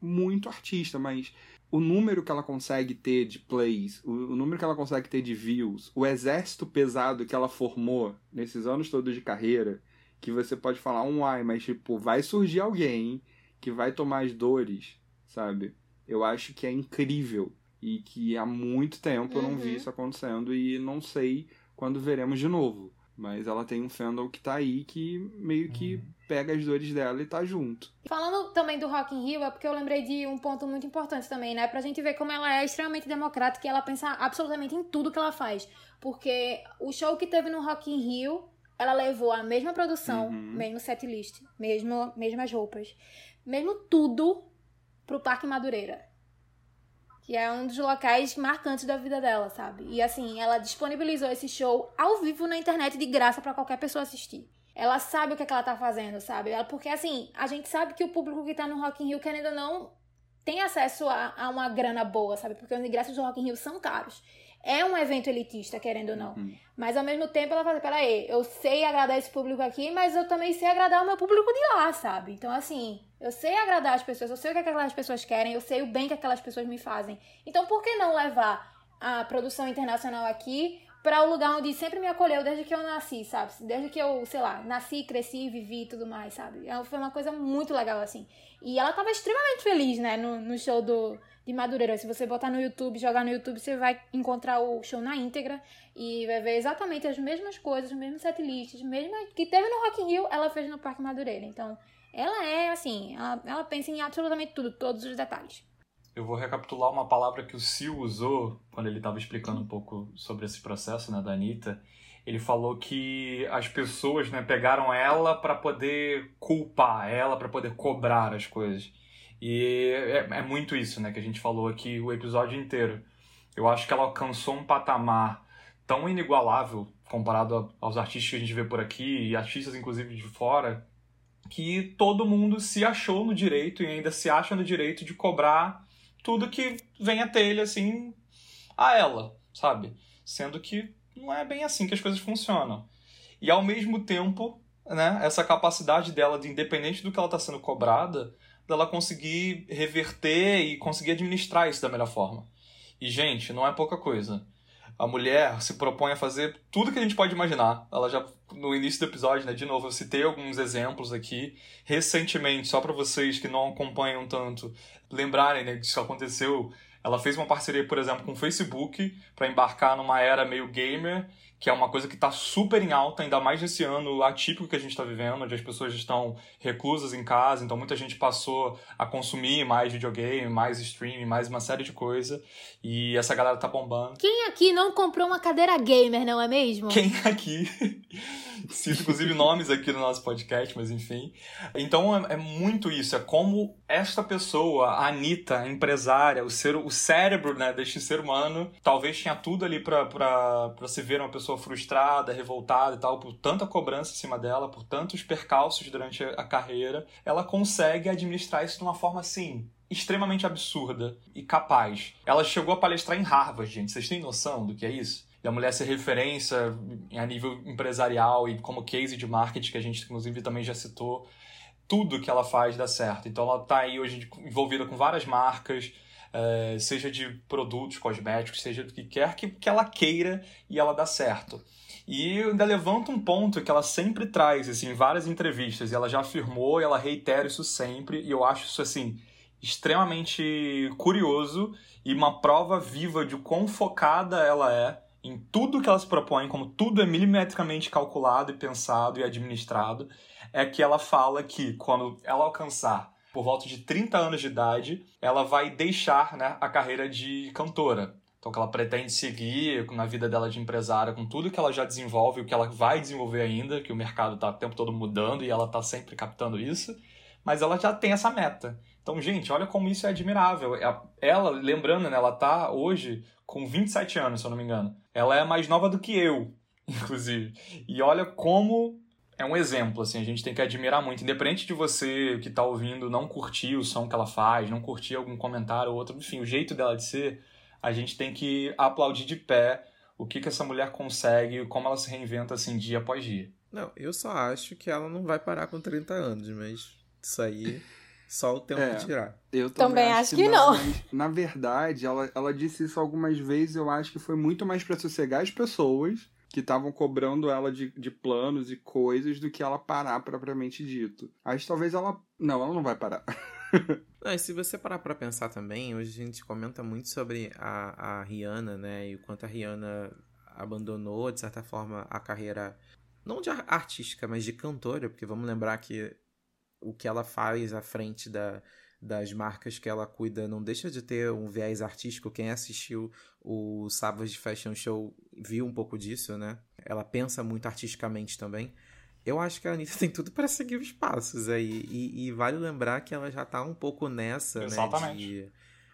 muito artista, mas o número que ela consegue ter de plays, o, o, número que ela consegue ter de views, o exército pesado que ela formou nesses anos todos de carreira, que você pode falar um ai, mas tipo, vai surgir alguém que vai tomar as dores, sabe? Eu acho que é incrível e que há muito tempo eu não vi uhum. isso acontecendo e não sei quando veremos de novo. Mas ela tem um fandom que tá aí que meio que uhum. pega as dores dela e tá junto. Falando também do Rock in Rio, é porque eu lembrei de um ponto muito importante também, né? Pra gente ver como ela é extremamente democrática e ela pensa absolutamente em tudo que ela faz. Porque o show que teve no Rock in Rio, ela levou a mesma produção, uhum. mesmo setlist, mesmo, mesmas roupas, mesmo tudo pro Parque Madureira que é um dos locais marcantes da vida dela, sabe? E assim, ela disponibilizou esse show ao vivo na internet de graça para qualquer pessoa assistir. Ela sabe o que, é que ela tá fazendo, sabe? Ela, porque assim, a gente sabe que o público que tá no Rock in Rio, querendo ou não, tem acesso a, a uma grana boa, sabe? Porque os ingressos do Rock in Rio são caros. É um evento elitista, querendo ou não. Uhum. Mas ao mesmo tempo ela fala, peraí, eu sei agradar esse público aqui, mas eu também sei agradar o meu público de lá, sabe? Então, assim, eu sei agradar as pessoas, eu sei o que aquelas pessoas querem, eu sei o bem que aquelas pessoas me fazem. Então, por que não levar a produção internacional aqui para o lugar onde sempre me acolheu desde que eu nasci, sabe? Desde que eu, sei lá, nasci, cresci, vivi e tudo mais, sabe? É, foi uma coisa muito legal, assim. E ela tava extremamente feliz, né, no, no show do, de Madureira. Se você botar no YouTube, jogar no YouTube, você vai encontrar o show na íntegra e vai ver exatamente as mesmas coisas, os mesmos setlists, mesma que teve no Rock in Rio, ela fez no Parque Madureira. Então, ela é assim, ela, ela pensa em absolutamente tudo, todos os detalhes. Eu vou recapitular uma palavra que o Sil usou quando ele estava explicando um pouco sobre esse processo né, da Anitta. Ele falou que as pessoas né, pegaram ela para poder culpar ela, para poder cobrar as coisas. E é, é, muito isso né, que a gente falou aqui o episódio inteiro. Eu acho que ela alcançou um patamar tão inigualável comparado aos artistas que a gente vê por aqui, e artistas inclusive de fora, que todo mundo se achou no direito e ainda se acha no direito de cobrar tudo que vem a telha, assim, a ela, sabe? Sendo que não é bem assim que as coisas funcionam. E ao mesmo tempo, né, essa capacidade dela, de independente do que ela está sendo cobrada, dela conseguir reverter e conseguir administrar isso da melhor forma. E, gente, não é pouca coisa. A mulher se propõe a fazer tudo que a gente pode imaginar. Ela já, no início do episódio, né, de novo, eu citei alguns exemplos aqui. Recentemente, só para vocês que não acompanham tanto, lembrarem né, que isso aconteceu. Ela fez uma parceria, por exemplo, com o Facebook para embarcar numa era meio gamer que é uma coisa que está super em alta, ainda mais nesse ano atípico que a gente está vivendo, onde as pessoas estão reclusas em casa, então muita gente passou a consumir mais videogame, mais streaming, mais uma série de coisa, e essa galera tá bombando. Quem aqui não comprou uma cadeira gamer, não é mesmo? Quem aqui? Cito inclusive nomes aqui no nosso podcast, mas enfim. Então é, é, muito isso, é como esta pessoa, a Anitta, a empresária, o, ser, o cérebro né, deste ser humano, talvez tinha tudo ali para se ver uma pessoa frustrada, revoltada e tal, por tanta cobrança em cima dela, por tantos percalços durante a carreira, ela consegue administrar isso de uma forma assim extremamente absurda e capaz. Ela chegou a palestrar em Harvard, gente. Vocês têm noção do que é isso? E a mulher ser referência a nível empresarial e como case de marketing, que a gente inclusive também já citou, tudo que ela faz dá certo. Então ela está aí hoje envolvida com várias marcas, é, seja de produtos cosméticos, seja do que quer que, que ela queira e ela dá certo. E ainda levanta um ponto que ela sempre traz, assim, em várias entrevistas, e ela já afirmou e ela reitera isso sempre, e eu acho isso, assim, extremamente curioso e uma prova viva de quão focada ela é em tudo que ela se propõe, como tudo é milimetricamente calculado e pensado e administrado, é que ela fala que quando ela alcançar por volta de 30 anos de idade, ela vai deixar né, a carreira de cantora. Então, que ela pretende seguir na vida dela de empresária, com tudo que ela já desenvolve, o que ela vai desenvolver ainda, que o mercado está o tempo todo mudando e ela está sempre captando isso, mas ela já tem essa meta. Então, gente, olha como isso é admirável. É, ela, lembrando, né, ela tá hoje com 27 anos, se eu não me engano. Ela é mais nova do que eu, inclusive. E olha como é um exemplo, assim, a gente tem que admirar muito. Independente de você que tá ouvindo não curtir o som que ela faz, não curtir algum comentário ou outro, enfim, o jeito dela de ser, a gente tem que aplaudir de pé o que, que essa mulher consegue, como ela se reinventa assim dia após dia. Não, eu só acho que ela não vai parar com 30 anos, mas isso aí só o tempo é, tirar. Eu também, também acho, que, que não. Na verdade, ela, ela disse isso algumas vezes, eu acho que foi muito mais para sossegar as pessoas que estavam cobrando ela de, de planos e coisas do que ela parar propriamente dito. Aí talvez ela. Não, ela não vai parar. Não, e se você parar pra pensar também, hoje a gente comenta muito sobre a, a Rihanna, né? E o quanto a Rihanna abandonou, de certa forma, a carreira, não de artística, mas de cantora, porque vamos lembrar que o que ela faz à frente da, das marcas que ela cuida não deixa de ter um viés artístico. Quem assistiu o Savage Fashion Show viu um pouco disso, né? Ela pensa muito artisticamente também eu acho que a Anitta tem tudo para seguir os passos aí. E, e, vale lembrar que ela já tá um pouco nessa, Exatamente. né?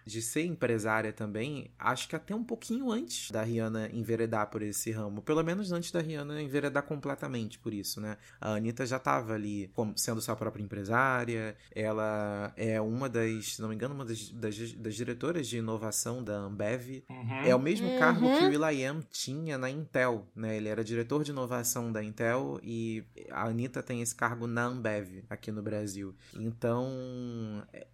De ser empresária também, acho que até um pouquinho antes da Rihanna enveredar por esse ramo. Pelo menos antes da Rihanna enveredar completamente por isso, né? A Anitta já estava ali sendo sua própria empresária, ela é uma das, se não me engano, uma das, das, das diretoras de inovação da Ambev. Uhum. É o mesmo uhum. cargo que o Will.i.am tinha na Intel, né? Ele era diretor de inovação da Intel e a Anitta tem esse cargo na Ambev aqui no Brasil. Então,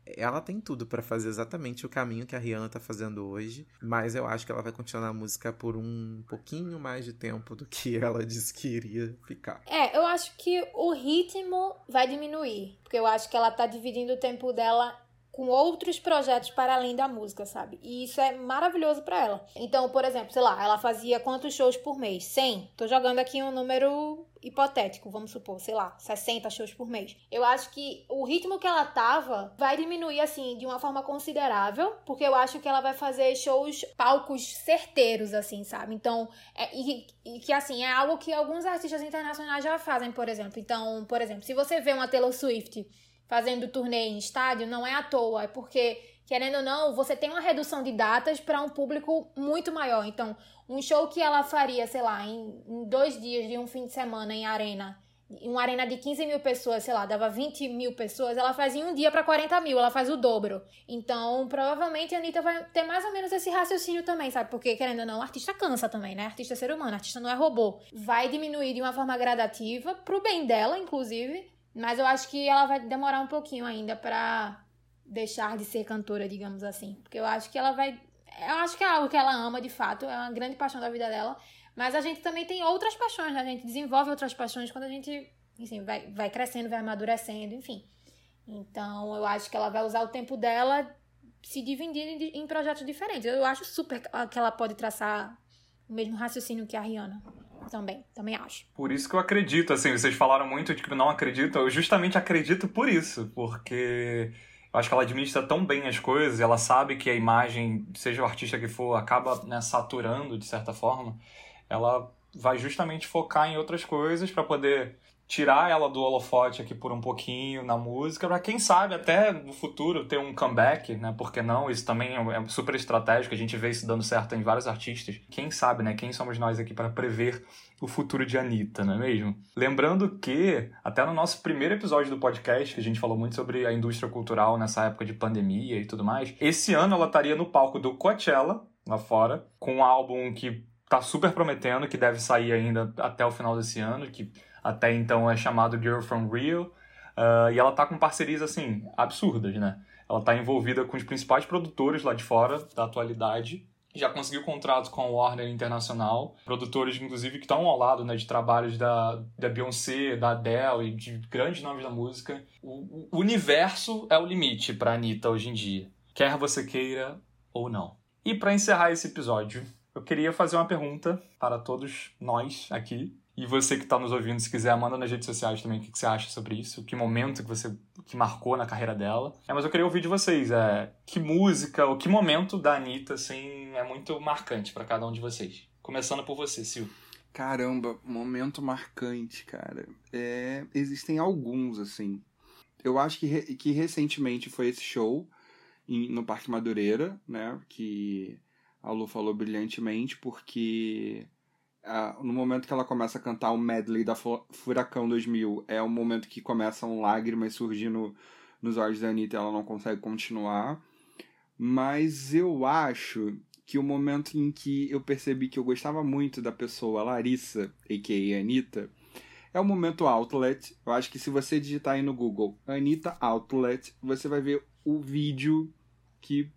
ela tem tudo para fazer exatamente o que caminho que a Rihanna tá fazendo hoje, mas eu acho que ela vai continuar na música por um pouquinho mais de tempo do que ela disse que iria ficar. É, eu acho que o ritmo vai diminuir, porque eu acho que ela tá dividindo o tempo dela com outros projetos para além da música, sabe? E isso é maravilhoso para ela. Então, por exemplo, sei lá, ela fazia quantos shows por mês? 100. Tô jogando aqui um número hipotético, vamos supor, sei lá, 60 shows por mês. Eu acho que o ritmo que ela tava vai diminuir assim de uma forma considerável, porque eu acho que ela vai fazer shows palcos certeiros assim, sabe? Então, é, e, e que assim, é algo que alguns artistas internacionais já fazem, por exemplo. Então, por exemplo, se você vê uma Taylor Swift fazendo turnê em estádio, não é à toa, é porque, querendo ou não, você tem uma redução de datas para um público muito maior. Então, um show que ela faria, sei lá, em, em dois dias de um fim de semana em arena, uma arena de 15 mil pessoas, sei lá, dava 20 mil pessoas, ela faz em um dia para 40 mil, ela faz o dobro. Então, provavelmente a Anitta vai ter mais ou menos esse raciocínio também, sabe? Porque, querendo ou não, artista cansa também, né? Artista é ser humano, artista não é robô. Vai diminuir de uma forma gradativa, pro bem dela, inclusive, mas eu acho que ela vai demorar um pouquinho ainda para deixar de ser cantora, digamos assim. Porque eu acho que ela vai. Eu acho que é algo que ela ama de fato, é uma grande paixão da vida dela. Mas a gente também tem outras paixões, né? A gente desenvolve outras paixões quando a gente, enfim, vai, vai crescendo, vai amadurecendo, enfim. Então eu acho que ela vai usar o tempo dela se dividindo em projetos diferentes. Eu acho super que ela pode traçar o mesmo raciocínio que a Rihanna também, também acho. Por isso que eu acredito, assim, vocês falaram muito de que não acreditam, eu justamente acredito por isso, porque eu acho que ela administra tão bem as coisas, ela sabe que a imagem, seja o artista que for, acaba né, saturando de certa forma, ela vai justamente focar em outras coisas para poder tirar ela do holofote aqui por um pouquinho na música, para quem sabe até no futuro ter um comeback, né? Porque não? Isso também é, é super estratégico, a gente vê isso dando certo em vários artistas. Quem sabe, né? Quem somos nós aqui para prever o futuro de Anitta, não é mesmo? Lembrando que, até no nosso primeiro episódio do podcast, que a gente falou muito sobre a indústria cultural nessa época de pandemia e tudo mais, esse ano ela estaria no palco do Coachella, lá fora, com um álbum que tá super prometendo, que deve sair ainda até o final desse ano, que até então é chamado Girl from Rio. Uh, e ela tá com parcerias, assim, absurdas, né? Ela tá envolvida com os principais produtores lá de fora da atualidade. Já conseguiu contratos com a Warner Internacional, produtores, inclusive, que estão ao lado né, de trabalhos da, da Beyoncé, da Adele e de grandes nomes da música. O, o universo é o limite para Anitta hoje em dia, quer você queira ou não. E para encerrar esse episódio, eu queria fazer uma pergunta para todos nós aqui. E você que está nos ouvindo, se quiser, manda nas redes sociais também o que, que, você acha sobre isso, que momento que você que marcou na carreira dela. É, mas eu queria ouvir de vocês, é, que música ou que momento da Anitta, assim, é muito marcante para cada um de vocês. Começando por você, Sil. Caramba, momento marcante, cara. É, existem alguns, assim. Eu acho que, re, que recentemente foi esse show em, no Parque Madureira, né? Que a Lu falou brilhantemente, porque uh, no momento que ela começa a cantar o medley da Furacão 2000, é o momento que começam lágrimas surgindo nos olhos da Anitta e ela não consegue continuar. Mas eu acho que o momento em que eu percebi que eu gostava muito da pessoa Larissa, a.k.a. Anitta, é o momento Outlet. Eu acho que se você digitar aí no Google Anitta Outlet, você vai ver o vídeo que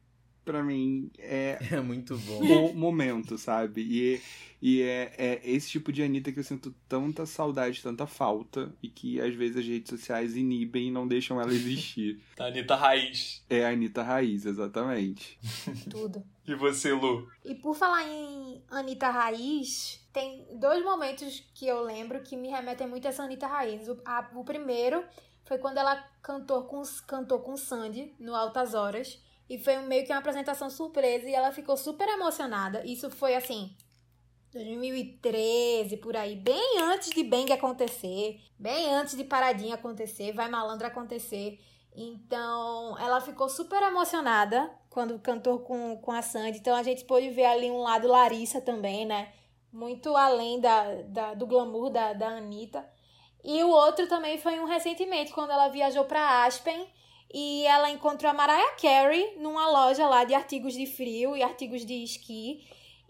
para mim é, é muito bom o momento, sabe? E, e é, é esse tipo de Anitta que eu sinto tanta saudade, tanta falta, e que às vezes as redes sociais inibem e não deixam ela existir. a Anitta Raiz. É a Anitta Raiz, exatamente. Tudo. e você, Lu? E por falar em Anitta Raiz, tem dois momentos que eu lembro que me remetem muito a essa Anitta Raiz. O, a, o primeiro foi quando ela cantou com, cantou com Sandy no Altas Horas e foi meio que uma apresentação surpresa e ela ficou super emocionada. Isso foi assim, 2013, por aí, bem antes de Bang acontecer, bem antes de Paradinha acontecer, Vai Malandra acontecer. Então, ela ficou super emocionada quando cantou com, com a Sandy. Então, a gente pôde ver ali um lado Larissa também, né? Muito além da, da, do glamour da, da Anitta. E o outro também foi um recentemente, quando ela viajou para Aspen e ela encontrou a Mariah Carey numa loja lá de artigos de frio e artigos de esqui.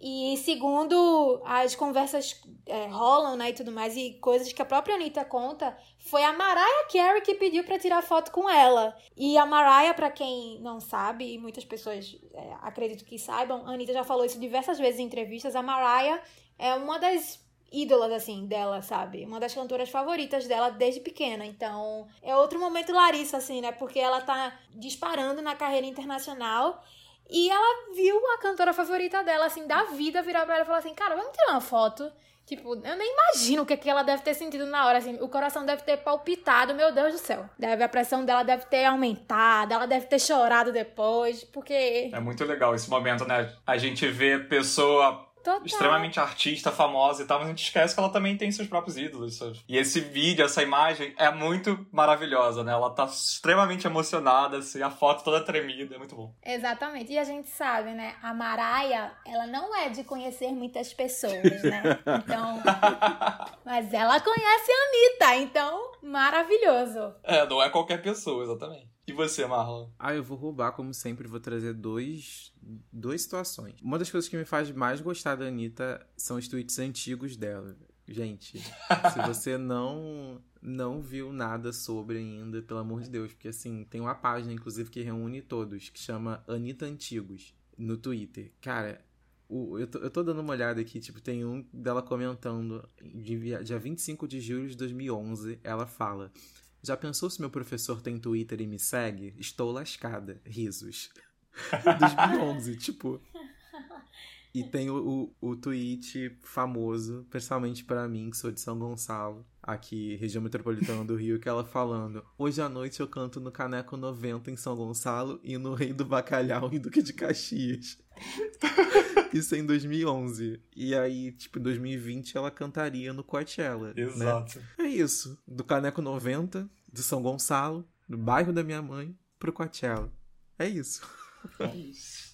E segundo as conversas é, rolam, né, e tudo mais, e coisas que a própria Anitta conta, foi a Mariah Carey que pediu para tirar foto com ela. E a Mariah, para quem não sabe, e muitas pessoas é, acredito que saibam, a Anitta já falou isso diversas vezes em entrevistas, a Mariah é uma das ídolas, assim, dela, sabe? Uma das cantoras favoritas dela desde pequena. Então, é outro momento Larissa, assim, né? Porque ela tá disparando na carreira internacional. E ela viu a cantora favorita dela, assim, da vida, virar pra ela e falar assim: Cara, vamos tirar uma foto. Tipo, eu nem imagino o que, que ela deve ter sentido na hora, assim. O coração deve ter palpitado, meu Deus do céu. Deve, a pressão dela deve ter aumentado, ela deve ter chorado depois, porque. É muito legal esse momento, né? A gente vê pessoa Total. extremamente artista, famosa e tal, mas a gente esquece que ela também tem seus próprios ídolos. Sabe? E esse vídeo, essa imagem é muito maravilhosa, né? Ela tá extremamente emocionada, assim, a foto toda tremida, é muito bom. Exatamente. E a gente sabe, né? A Maraia, ela não é de conhecer muitas pessoas, né? Então. mas ela conhece a Anitta, então, maravilhoso. É, não é qualquer pessoa, exatamente. E você, Marlon? Ah, eu vou roubar, como sempre, vou trazer dois, duas situações. Uma das coisas que me faz mais gostar da Anitta são os tweets antigos dela. Gente, se você não não viu nada sobre ainda, pelo amor de Deus, porque assim, tem uma página, inclusive, que reúne todos, que chama Anitta Antigos, no Twitter. Cara, o, eu, tô, eu tô dando uma olhada aqui, tipo, tem um dela comentando, dia, dia 25 de julho de 2011, ela fala... Já pensou se meu professor tem Twitter e me segue? Estou lascada. Risos. 2011, tipo. E tem o, o, o tweet famoso, principalmente para mim, que sou de São Gonçalo, aqui, região metropolitana do Rio, que ela falando: Hoje à noite eu canto no Caneco 90 em São Gonçalo e no Rei do Bacalhau em Duque de Caxias. Isso é em 2011. E aí, tipo, em 2020 ela cantaria no Coachella. Né? Exato. Né? É isso. Do Caneco 90, de São Gonçalo, do bairro da minha mãe, pro Coachella. É isso. É isso.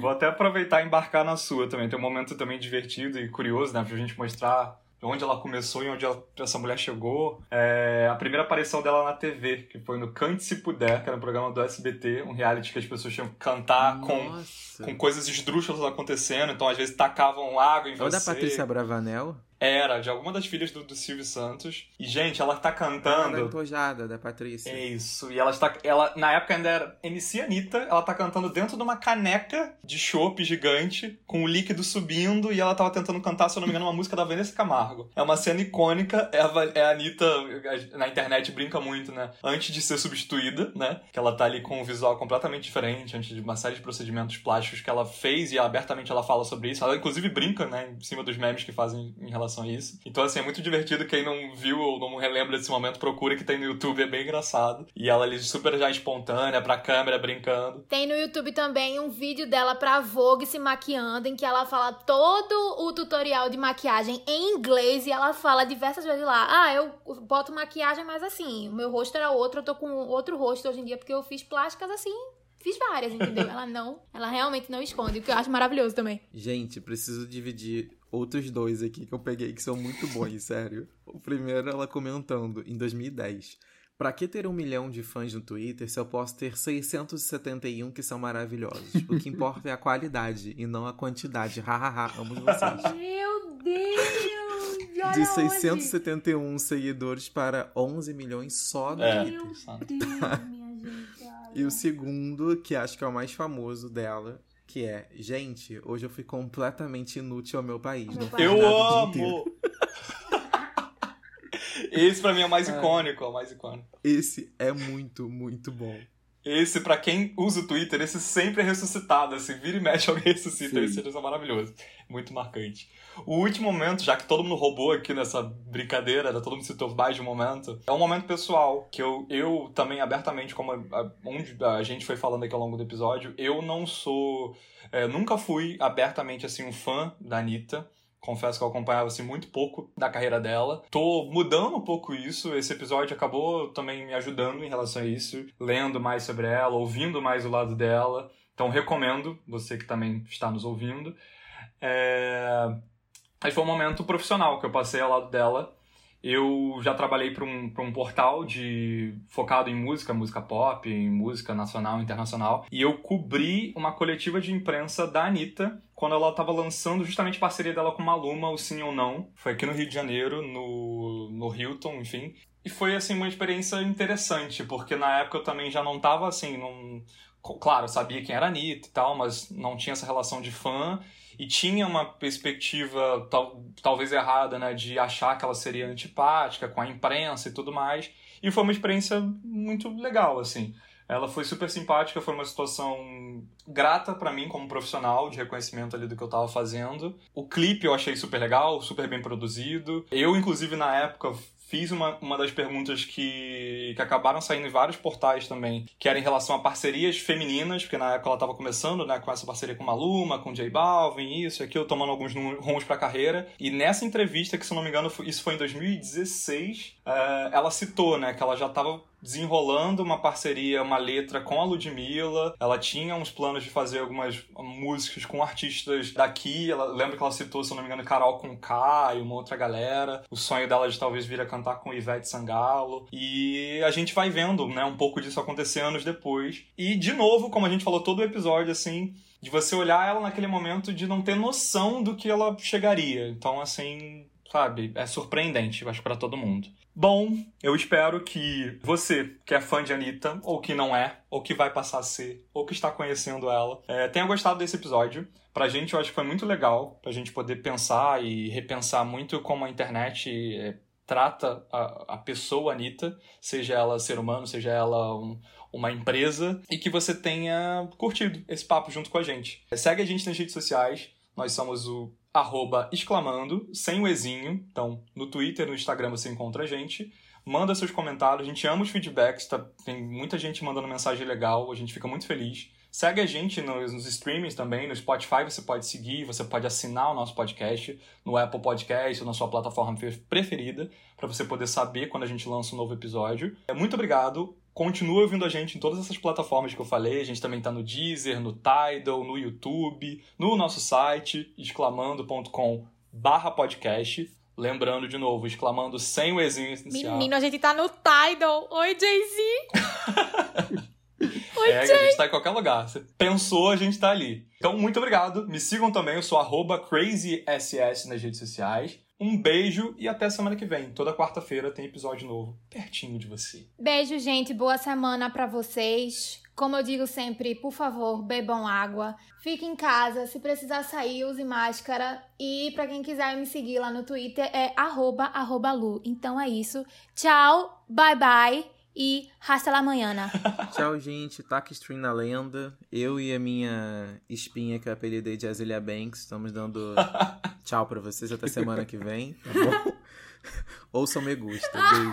Vou até aproveitar e embarcar na sua também. Tem um momento também divertido e curioso, né? Pra gente mostrar onde ela começou e onde ela, essa mulher chegou. É, a primeira aparição dela na TV, que foi no Cante Se Puder, que era um programa do SBT, um reality que as pessoas tinham que cantar com, com coisas esdrúxulas acontecendo. Então, às vezes, tacavam água em Ou você. da Patrícia Bravanel. Era, de alguma das filhas do, do Silvio Santos. E, gente, ela tá cantando. Da empojada, da Patrícia. É isso. E ela está. Ela, na época ainda era MC Anitta, ela tá cantando dentro de uma caneca de chopp gigante, com o líquido subindo, e ela tava tentando cantar, se eu não me engano, uma música da Vanessa Camargo. É uma cena icônica, é a, é a Anitta, na internet brinca muito, né? Antes de ser substituída, né? Que ela tá ali com um visual completamente diferente, antes de uma série de procedimentos plásticos que ela fez, e abertamente ela fala sobre isso. Ela, inclusive, brinca, né? Em cima dos memes que fazem em relação relação a isso. Então, assim, é muito divertido. Quem não viu ou não relembra desse momento, procura que tem no YouTube, é bem engraçado. E ela ali super já espontânea, pra câmera, brincando. Tem no YouTube também um vídeo dela pra Vogue se maquiando, em que ela fala todo o tutorial de maquiagem em inglês e ela fala diversas vezes lá: Ah, eu boto maquiagem, mas assim, o meu rosto era outro, eu tô com outro rosto hoje em dia porque eu fiz plásticas assim Fiz várias, entendeu? Ela não, ela realmente não esconde, o que eu acho maravilhoso também. Gente, preciso dividir outros dois aqui que eu peguei que são muito bons, sério. O primeiro, ela comentando, em 2010. Pra que ter um milhão de fãs no Twitter se eu posso ter 671 que são maravilhosos? O que importa é a qualidade e não a quantidade. Hahaha, amo vocês. Meu Deus! De 671 onde? seguidores para 11 milhões só no é, Twitter. Deus, minha gente. E o segundo, que acho que é o mais famoso dela, que é, gente, hoje eu fui completamente inútil ao meu país. Meu eu amo! Esse pra mim é o mais icônico, é o mais icônico. Esse é muito, muito bom. Esse, pra quem usa o Twitter, esse sempre é ressuscitado. Assim, vira e mexe, alguém ressuscita. Sim. Esse é maravilhoso. Muito marcante. O último momento, já que todo mundo roubou aqui nessa brincadeira, todo mundo citou mais de um momento, é um momento pessoal, que eu, eu também abertamente, como a, onde a gente foi falando aqui ao longo do episódio, eu não sou. É, nunca fui abertamente assim um fã da Anitta. Confesso que eu acompanhava assim, muito pouco da carreira dela. Tô mudando um pouco isso. Esse episódio acabou também me ajudando em relação a isso, lendo mais sobre ela, ouvindo mais o lado dela. Então recomendo, você que também está nos ouvindo. É... Mas foi um momento profissional que eu passei ao lado dela. Eu já trabalhei para um, um portal de focado em música, música pop, em música nacional e internacional. E eu cobri uma coletiva de imprensa da Anitta quando ela estava lançando justamente parceria dela com Maluma, o Sim ou Não. Foi aqui no Rio de Janeiro, no, no Hilton, enfim. E foi, assim, uma experiência interessante, porque na época eu também já não estava assim, não... Claro, sabia quem era a Anitta e tal, mas não tinha essa relação de fã e tinha uma perspectiva tal, talvez errada, né, de achar que ela seria antipática com a imprensa e tudo mais. E foi uma experiência muito legal, assim. Ela foi super simpática, foi uma situação grata para mim como profissional, de reconhecimento ali do que eu tava fazendo. O clipe eu achei super legal, super bem produzido. Eu, inclusive, na época, fiz uma, uma das perguntas que, que acabaram saindo em vários portais também, que era em relação a parcerias femininas, porque na época ela estava começando, né, com essa parceria com Maluma, com J Balvin, isso e aquilo, tomando alguns rumos pra carreira. E nessa entrevista, que se não me engano, isso foi em 2016, uh, ela citou, né, que ela já estava desenrolando uma parceria, uma letra com a Ludmilla. Ela tinha uns planos de fazer algumas músicas com artistas daqui. Ela lembra que ela citou, se eu não me engano, Carol com K e uma outra galera. O sonho dela de talvez vir a cantar com Ivete Sangalo. E a gente vai vendo, né, um pouco disso acontecer anos depois. E de novo, como a gente falou todo o episódio assim, de você olhar ela naquele momento de não ter noção do que ela chegaria. Então, assim, sabe, é surpreendente, acho, para todo mundo. Bom, eu espero que você, que é fã de Anitta, ou que não é, ou que vai passar a ser, ou que está conhecendo ela, é, tenha gostado desse episódio. Pra gente, eu acho que foi muito legal, pra gente poder pensar e repensar muito como a internet é, trata a, a pessoa Anitta, seja ela ser humano, seja ela um, uma empresa, e que você tenha curtido esse papo junto com a gente. Segue a gente nas redes sociais, nós somos o arroba exclamando, sem o ezinho. Então, no Twitter, no Instagram você encontra a gente. Manda seus comentários, a gente ama os feedbacks, tá? tem muita gente mandando mensagem legal, a gente fica muito feliz. Segue a gente nos, nos streamings também, no Spotify você pode seguir, você pode assinar o nosso podcast no Apple Podcast ou na sua plataforma preferida, para você poder saber quando a gente lança um novo episódio. Muito obrigado, Continua ouvindo a gente em todas essas plataformas que eu falei. A gente também está no Deezer, no Tidal, no YouTube, no nosso site, exclamando.com barra podcast. Lembrando de novo, exclamando sem o exinho inicial. Menino, a gente tá no Tidal. Oi, Jay-Z. Oi, é, Jay. a gente tá em qualquer lugar. Você pensou, a gente tá ali. Então, muito obrigado. Me sigam também, eu sou crazyss nas redes sociais. Um beijo e até semana que vem. Toda quarta-feira tem episódio novo pertinho de você. Beijo, gente. Boa semana para vocês. Como eu digo sempre, por favor, bebam água. Fique em casa. Se precisar sair, use máscara. E para quem quiser me seguir lá no Twitter é arroba, arroba Lu. Então é isso. Tchau, bye bye e hasta la manhã. Tchau, gente. Taca Stream na lenda. Eu e a minha espinha que eu apelidei de Azelia Banks estamos dando tchau pra vocês até semana que vem, tá bom? Ouçam Me Gusta. Beijo.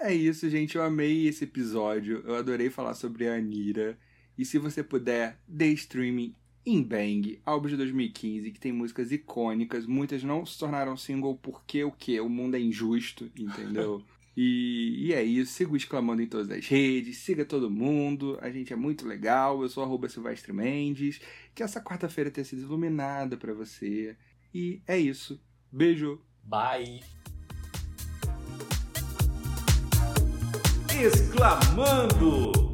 É isso, gente. Eu amei esse episódio. Eu adorei falar sobre a Anira. E se você puder, dê streaming em Bang, álbum de 2015, que tem músicas icônicas. Muitas não se tornaram single porque o quê? O mundo é injusto, entendeu? E, e é isso, siga o Exclamando em todas as redes, siga todo mundo, a gente é muito legal, eu sou arroba Silvestre Mendes, que essa quarta-feira tenha sido iluminada para você. E é isso, beijo! Bye! Exclamando!